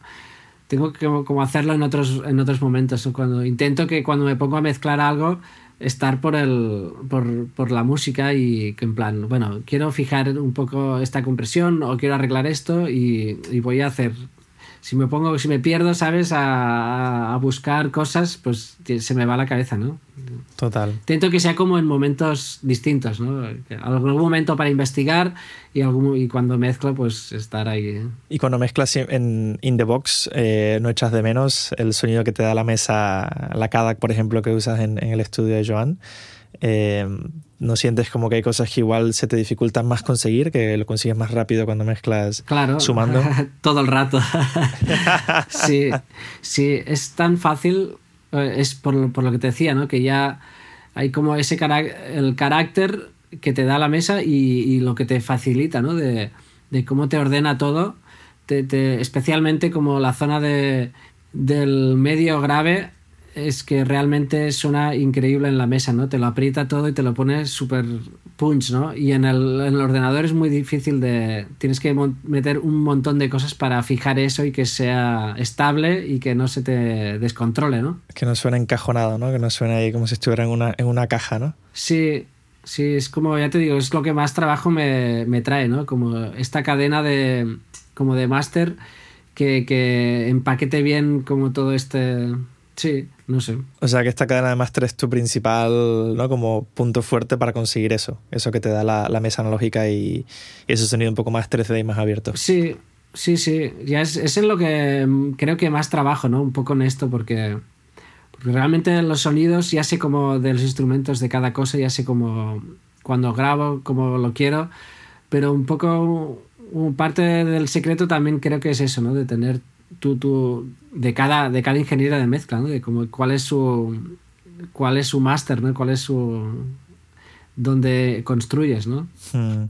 tengo que como hacerlo en otros, en otros momentos. Cuando intento que cuando me pongo a mezclar algo, estar por, el, por, por, la música y que en plan, bueno, quiero fijar un poco esta compresión o quiero arreglar esto y, y voy a hacer si me pongo, si me pierdo, ¿sabes? A, a, buscar cosas, pues se me va la cabeza, ¿no? Total. Intento que sea como en momentos distintos, ¿no? Algún momento para investigar y, algún, y cuando mezclo, pues estar ahí. ¿eh? Y cuando mezclas en In the Box, eh, ¿no echas de menos el sonido que te da la mesa, la CADAC, por ejemplo, que usas en, en el estudio de Joan? Eh, no sientes como que hay cosas que igual se te dificultan más conseguir, que lo consigues más rápido cuando mezclas claro, sumando. Todo el rato. sí, sí, es tan fácil, eh, es por, lo que te decía, ¿no? Que ya hay como ese el carácter que te da la mesa y, lo que te facilita, ¿no? De, cómo te ordena todo, especialmente como la zona de, del medio grave es que realmente suena increíble en la mesa, ¿no? Te lo aprieta todo y te lo pone súper punch, ¿no? Y en el, en el, ordenador es muy difícil de... Tienes que meter un montón de cosas para fijar eso y que sea estable y que no se te descontrole, ¿no? Que no suena encajonado, ¿no? Que no suena ahí como si estuviera en una, en una caja, ¿no? Sí, sí, es como, ya te digo, es lo que más trabajo me, me trae, ¿no? Como esta cadena de, como de máster que, que empaquete bien como todo este Sí, no sé. O sea que esta cadena de máster es tu principal, ¿no? Como punto fuerte para conseguir eso. Eso que te da la, mesa analógica y, ese sonido un poco más 3D y más abierto. Sí, sí, sí. Ya es, es en lo que mm, creo que más trabajo, ¿no? Un poco en esto, porque, porque realmente los sonidos ya sé como de los instrumentos de cada cosa, ya sé como cuando grabo, como lo quiero, pero un poco parte del secreto también creo que es eso, ¿no? De tener tú, de cada, de cada ingeniero de mezcla, ¿no? De como, cuál es su cuál es su máster, ¿no? Cuál es su donde construyes, ¿no? Hmm.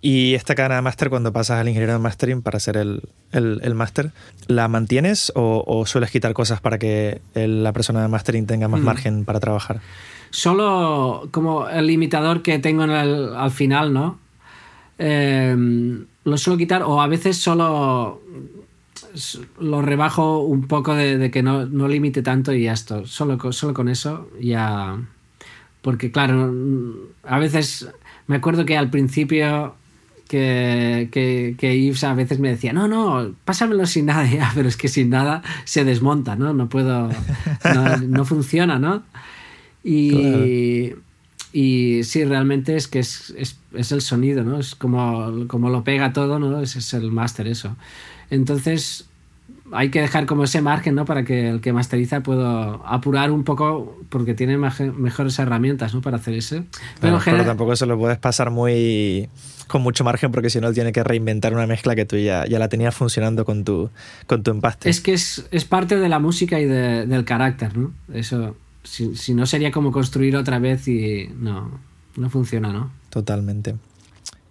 Y esta cadena de máster, cuando pasas al ingeniero de mastering para hacer el, el, máster, ¿la mantienes o, sueles quitar cosas para que la persona de mastering tenga más hmm. margen para trabajar? Solo como el limitador que tengo en el, al final, ¿no? Eh, lo suelo quitar o a veces solo lo rebajo un poco de, que no, no, limite tanto y ya esto. Solo, solo con eso ya. Porque, claro, a veces me acuerdo que al principio que, que, que Yves a veces me decía, no, no, pásamelo sin nada ya, pero es que sin nada se desmonta, ¿no? No puedo, no, funciona, ¿no? Y, Y sí, realmente es que es, es, es el sonido, ¿no? Es como, como lo pega todo, ¿no? Ese es el máster, eso. Entonces, hay que dejar como ese margen, ¿no? Para que el que masteriza pueda apurar un poco porque tiene mejores herramientas, ¿no? Para hacer eso. Pero, pero tampoco se lo puedes pasar muy con mucho margen porque si no él tiene que reinventar una mezcla que tú ya, ya la tenías funcionando con tu, con tu empaste. Es que es, es parte de la música y de, del carácter, ¿no? Eso, si, si no sería como construir otra vez y no, no funciona, ¿no? Totalmente.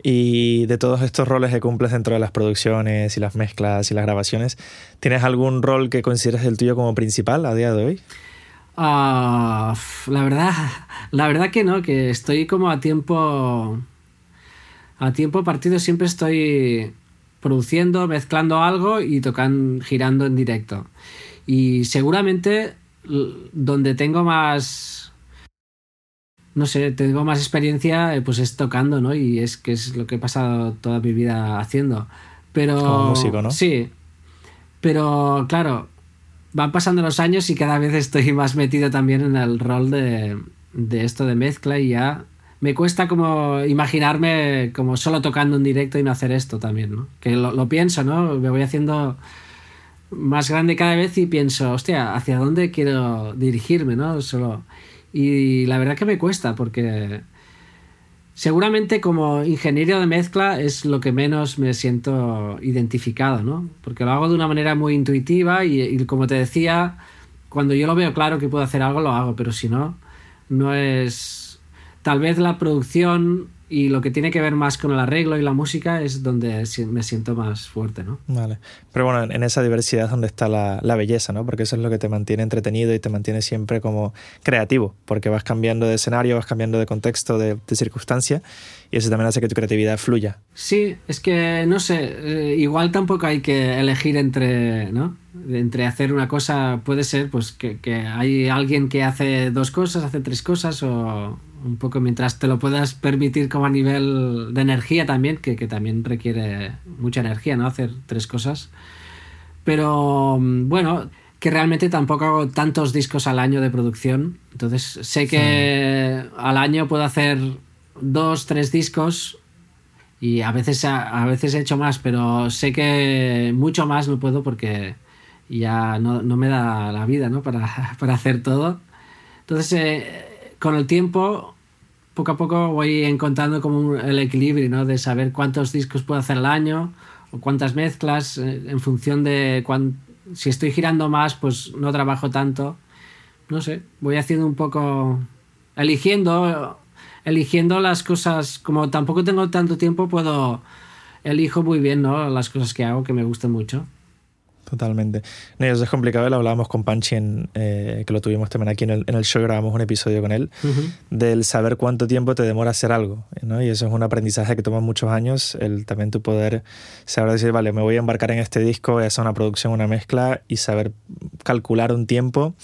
Y de todos estos roles que cumples dentro de las producciones y las mezclas y las grabaciones, ¿tienes algún rol que consideres el tuyo como principal a día de hoy? Uh, la verdad, la verdad que no, que estoy como a tiempo a tiempo partido siempre estoy produciendo, mezclando algo y tocando, girando en directo. Y seguramente donde tengo más no sé, tengo más experiencia, eh, pues es tocando, ¿no? Y es que es lo que he pasado toda mi vida haciendo. Pero. Como músico, ¿no? Sí. Pero, claro, van pasando los años y cada vez estoy más metido también en el rol de, de esto de mezcla y ya me cuesta como imaginarme como solo tocando en directo y no hacer esto también, ¿no? Que lo, lo pienso, ¿no? Me voy haciendo más grande cada vez y pienso, hostia, ¿hacia dónde quiero dirigirme, no? Solo y la verdad que me cuesta porque seguramente como ingeniero de mezcla es lo que menos me siento identificado, ¿no? Porque lo hago de una manera muy intuitiva y, como te decía, cuando yo lo veo claro que puedo hacer algo, lo hago, pero si no, no es... Tal vez la producción y lo que tiene que ver más con el arreglo y la música es donde me siento más fuerte, ¿no? Vale. Pero bueno, en esa diversidad es donde está la, la, belleza, ¿no? Porque eso es lo que te mantiene entretenido y te mantiene siempre como creativo, porque vas cambiando de escenario, vas cambiando de contexto, de, de circunstancia, y eso también hace que tu creatividad fluya. Sí, es que, no sé, eh, igual tampoco hay que elegir entre, ¿no? Entre hacer una cosa, puede ser pues que, que hay alguien que hace dos cosas, hace tres cosas o un poco mientras te lo puedas permitir como a nivel de energía también, que, que, también requiere mucha energía, ¿no? Hacer tres cosas. Pero mm, bueno, que realmente tampoco hago tantos discos al año de producción. Entonces sé que sí. al año puedo hacer dos, tres discos y a veces, a, veces he hecho más, pero sé que mucho más no puedo porque ya no, no me da la vida ¿no? para, para hacer todo. Entonces... Eh, con el tiempo, poco a poco voy encontrando como el equilibrio, ¿no? De saber cuántos discos puedo hacer al año o cuántas mezclas eh, en función de cuán, si estoy girando más, pues no trabajo tanto. No sé, voy haciendo un poco eligiendo eligiendo las cosas, como tampoco tengo tanto tiempo, puedo elijo muy bien, ¿no? Las cosas que hago que me gustan mucho. Totalmente. No, eso es complicado, lo hablábamos con Panchi, en, eh, que lo tuvimos también aquí en el, en el, show, grabamos un episodio con él, uh -huh. del saber cuánto tiempo te demora hacer algo. ¿no? Y eso es un aprendizaje que toma muchos años, el también tu poder saber decir, vale, me voy a embarcar en este disco, voy a hacer una producción, una mezcla y saber calcular un tiempo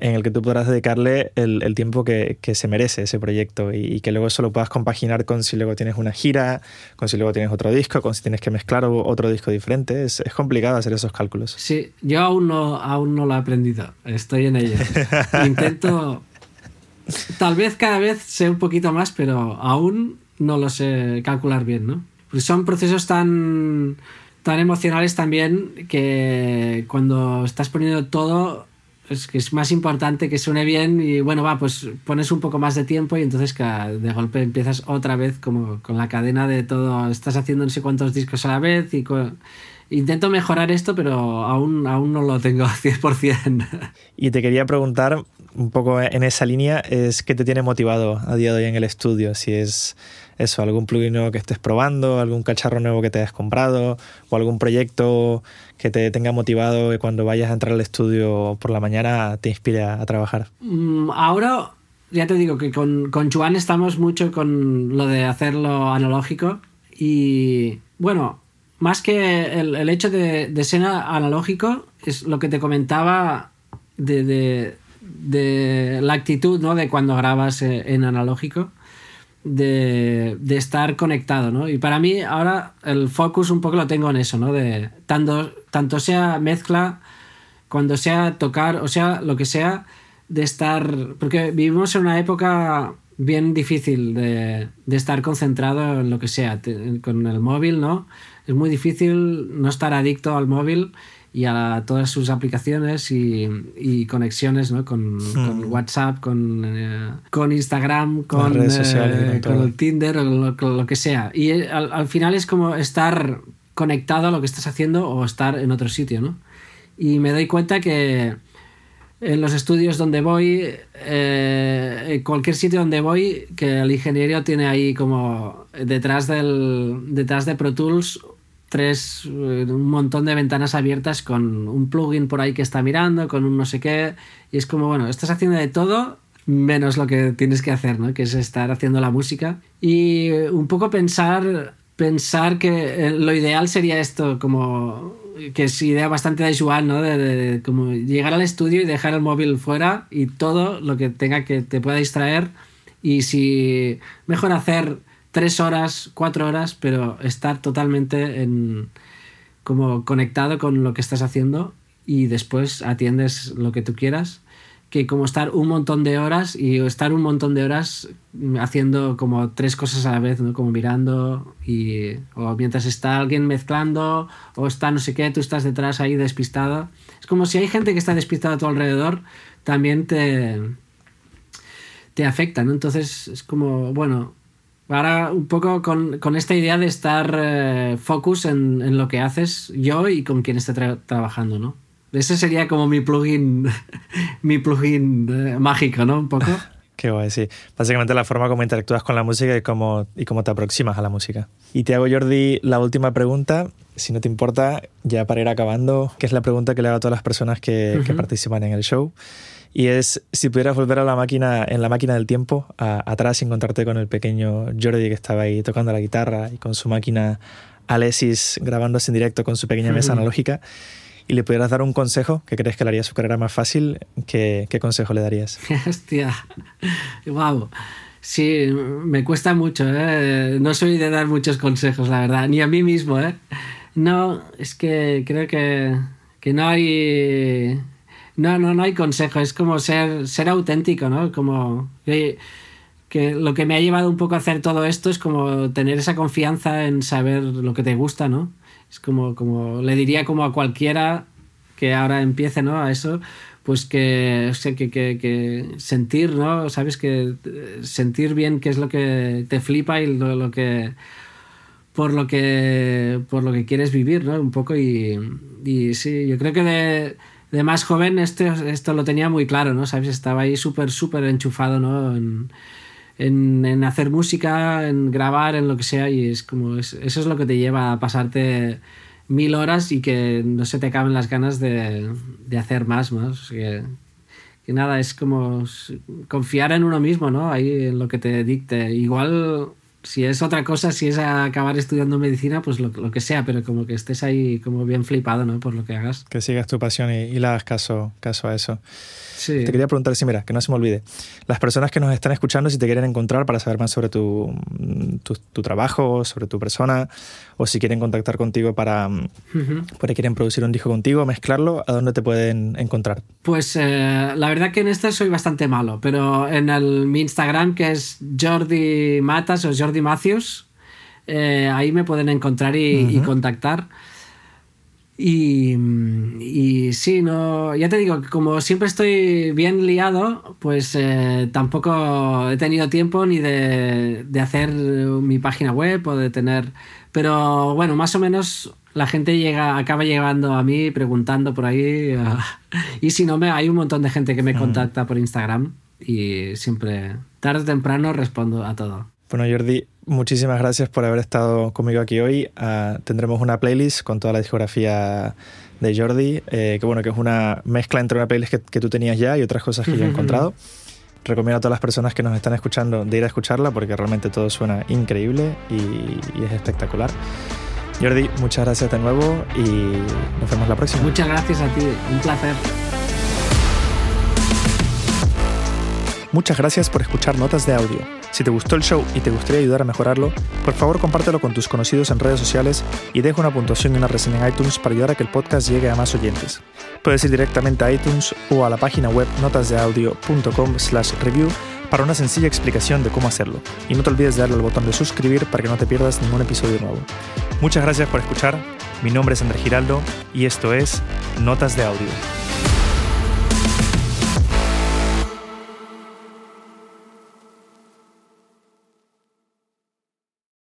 en el que tú podrás dedicarle el, el tiempo que, que, se merece ese proyecto y, y, que luego eso lo puedas compaginar con si luego tienes una gira, con si luego tienes otro disco, con si tienes que mezclar otro disco diferente. Es, es complicado hacer esos cálculos. Sí, yo aún no, aún no lo he aprendido. Estoy en ello. Intento... Tal vez cada vez sé un poquito más, pero aún no lo sé calcular bien, ¿no? Porque son procesos tan tan emocionales también que cuando estás poniendo todo es que es más importante que suene bien y bueno, va, pues pones un poco más de tiempo y entonces de golpe empiezas otra vez como con la cadena de todo, estás haciendo no sé cuántos discos a la vez y intento mejorar esto, pero aún, aún no lo tengo 100%. Y te quería preguntar un poco en esa línea, es qué te tiene motivado a día de hoy en el estudio, si es eso, algún plugin nuevo que estés probando, algún cacharro nuevo que te hayas comprado o algún proyecto que te tenga motivado y cuando vayas a entrar al estudio por la mañana te inspire a, trabajar. Mm, ahora ya te digo que con, con Juan estamos mucho con lo de hacerlo analógico y bueno, más que el, el hecho de, de, ser analógico es lo que te comentaba de, de, de la actitud ¿no? de cuando grabas en analógico de, de, estar conectado, ¿no? Y para mí ahora el focus un poco lo tengo en eso, ¿no? De tanto, tanto sea mezcla, cuando sea tocar, o sea, lo que sea, de estar... Porque vivimos en una época bien difícil de, estar concentrado en lo que sea. con el móvil, ¿no? Es muy difícil no estar adicto al móvil y a todas sus aplicaciones y, conexiones ¿no? con, hmm. WhatsApp, con, eh, con Instagram, con, redes sociales, eh, con, el Tinder o lo, que sea. Y eh, al, al, final es como estar conectado a lo que estás haciendo o estar en otro sitio. ¿no? Y me doy cuenta que en los estudios donde voy, en cualquier sitio donde voy, que el ingeniero tiene ahí como detrás, del, detrás de Pro Tools tres, eh, un montón de ventanas abiertas con un plugin por ahí que está mirando, con un no sé qué. Y es como, bueno, estás haciendo de todo menos lo que tienes que hacer, ¿no? Que es estar haciendo la música. Y un poco pensar, pensar que eh, lo ideal sería esto, como que es idea bastante de Joan, ¿no? De, como llegar al estudio y dejar el móvil fuera y todo lo que tenga que te pueda distraer. Y si mejor hacer tres horas, cuatro horas, pero estar totalmente en, como conectado con lo que estás haciendo y después atiendes lo que tú quieras que como estar un montón de horas y estar un montón de horas haciendo como tres cosas a la vez, ¿no? Como mirando y o mientras está alguien mezclando o está no sé qué, tú estás detrás ahí despistado. Es como si hay gente que está despistada a tu alrededor, también te te afecta, ¿no? Entonces es como, bueno, Ahora un poco con, con esta idea de estar eh, focus en, en, lo que haces yo y con quien esté trabajando, ¿no? Ese sería como mi plugin, mi plugin eh, mágico, ¿no? Un poco. Qué guay, sí. Básicamente la forma como interactúas con la música y cómo, y cómo te aproximas a la música. Y te hago, Jordi, la última pregunta, si no te importa, ya para ir acabando, que es la pregunta que le hago a todas las personas que, que participan en el show. Y es si pudieras volver a la máquina, en la máquina del tiempo, atrás y encontrarte con el pequeño Jordi que estaba ahí tocando la guitarra y con su máquina Alexis grabándose en directo con su pequeña mesa analógica, y le pudieras dar un consejo que crees que le haría su carrera más fácil, ¿qué, qué consejo le darías? Hostia, wow. Sí, me cuesta mucho, ¿eh? No soy de dar muchos consejos, la verdad, ni a mí mismo, ¿eh? No, es que creo que, que no hay no, no, no hay consejo, es como ser, ser auténtico, ¿no? Como que, lo que me ha llevado un poco a hacer todo esto es como tener esa confianza en saber lo que te gusta, ¿no? Es como, como le diría como a cualquiera que ahora empiece, ¿no? A eso, pues que, que, que, sentir, ¿no? Sabes que sentir bien qué es lo que te flipa y lo, lo que por lo que por lo que quieres vivir, ¿no? Un poco y, y sí, yo creo que de de más joven esto, esto lo tenía muy claro, ¿no? ¿Sabes? Estaba ahí súper, súper enchufado, ¿no? En, en, hacer música, en grabar, en lo que sea, y es como, eso es lo que te lleva a pasarte mil horas y que no se te acaben las ganas de, de hacer más, más. Que, que nada, es como confiar en uno mismo, ¿no? Ahí en lo que te dicte. Igual si es otra cosa, si es acabar estudiando medicina, pues lo, lo, que sea, pero como que estés ahí como bien flipado, ¿no? Por lo que hagas. Que sigas tu pasión y, le hagas caso, caso a eso. Te quería preguntar, si mira, que no se me olvide, las personas que nos están escuchando, si te quieren encontrar para saber más sobre tu, tu, trabajo, sobre tu persona, o si quieren contactar contigo para, uh quieren producir un disco contigo, mezclarlo, ¿a dónde te pueden encontrar? Pues eh, la verdad que en esto soy bastante malo, pero en el, mi Instagram, que es Jordi Matas o Jordi Matthews, eh, ahí me pueden encontrar y, y contactar. Y, y, sí, no, ya te digo, como siempre estoy bien liado, pues eh, tampoco he tenido tiempo ni de, de, hacer mi página web o de tener... Pero bueno, más o menos la gente llega, acaba llegando a mí preguntando por ahí. y si no, me, hay un montón de gente que me contacta por Instagram y siempre, tarde o temprano, respondo a todo. Bueno, Jordi, muchísimas gracias por haber estado conmigo aquí hoy. Uh, tendremos una playlist con toda la discografía de Jordi, eh, que bueno, que es una mezcla entre una playlist que, que tú tenías ya y otras cosas que yo he encontrado. Recomiendo a todas las personas que nos están escuchando de ir a escucharla porque realmente todo suena increíble y, y es espectacular. Jordi, muchas gracias de nuevo y nos vemos la próxima. Muchas gracias a ti, un placer. Muchas gracias por escuchar Notas de Audio. Si te gustó el show y te gustaría ayudar a mejorarlo, por favor compártelo con tus conocidos en redes sociales y deja una puntuación y una reseña en iTunes para ayudar a que el podcast llegue a más oyentes. Puedes ir directamente a iTunes o a la página web notasdeaudio.com slash review para una sencilla explicación de cómo hacerlo. Y no te olvides de darle al botón de suscribir para que no te pierdas ningún episodio nuevo. Muchas gracias por escuchar. Mi nombre es Andrés Giraldo y esto es Notas de Audio.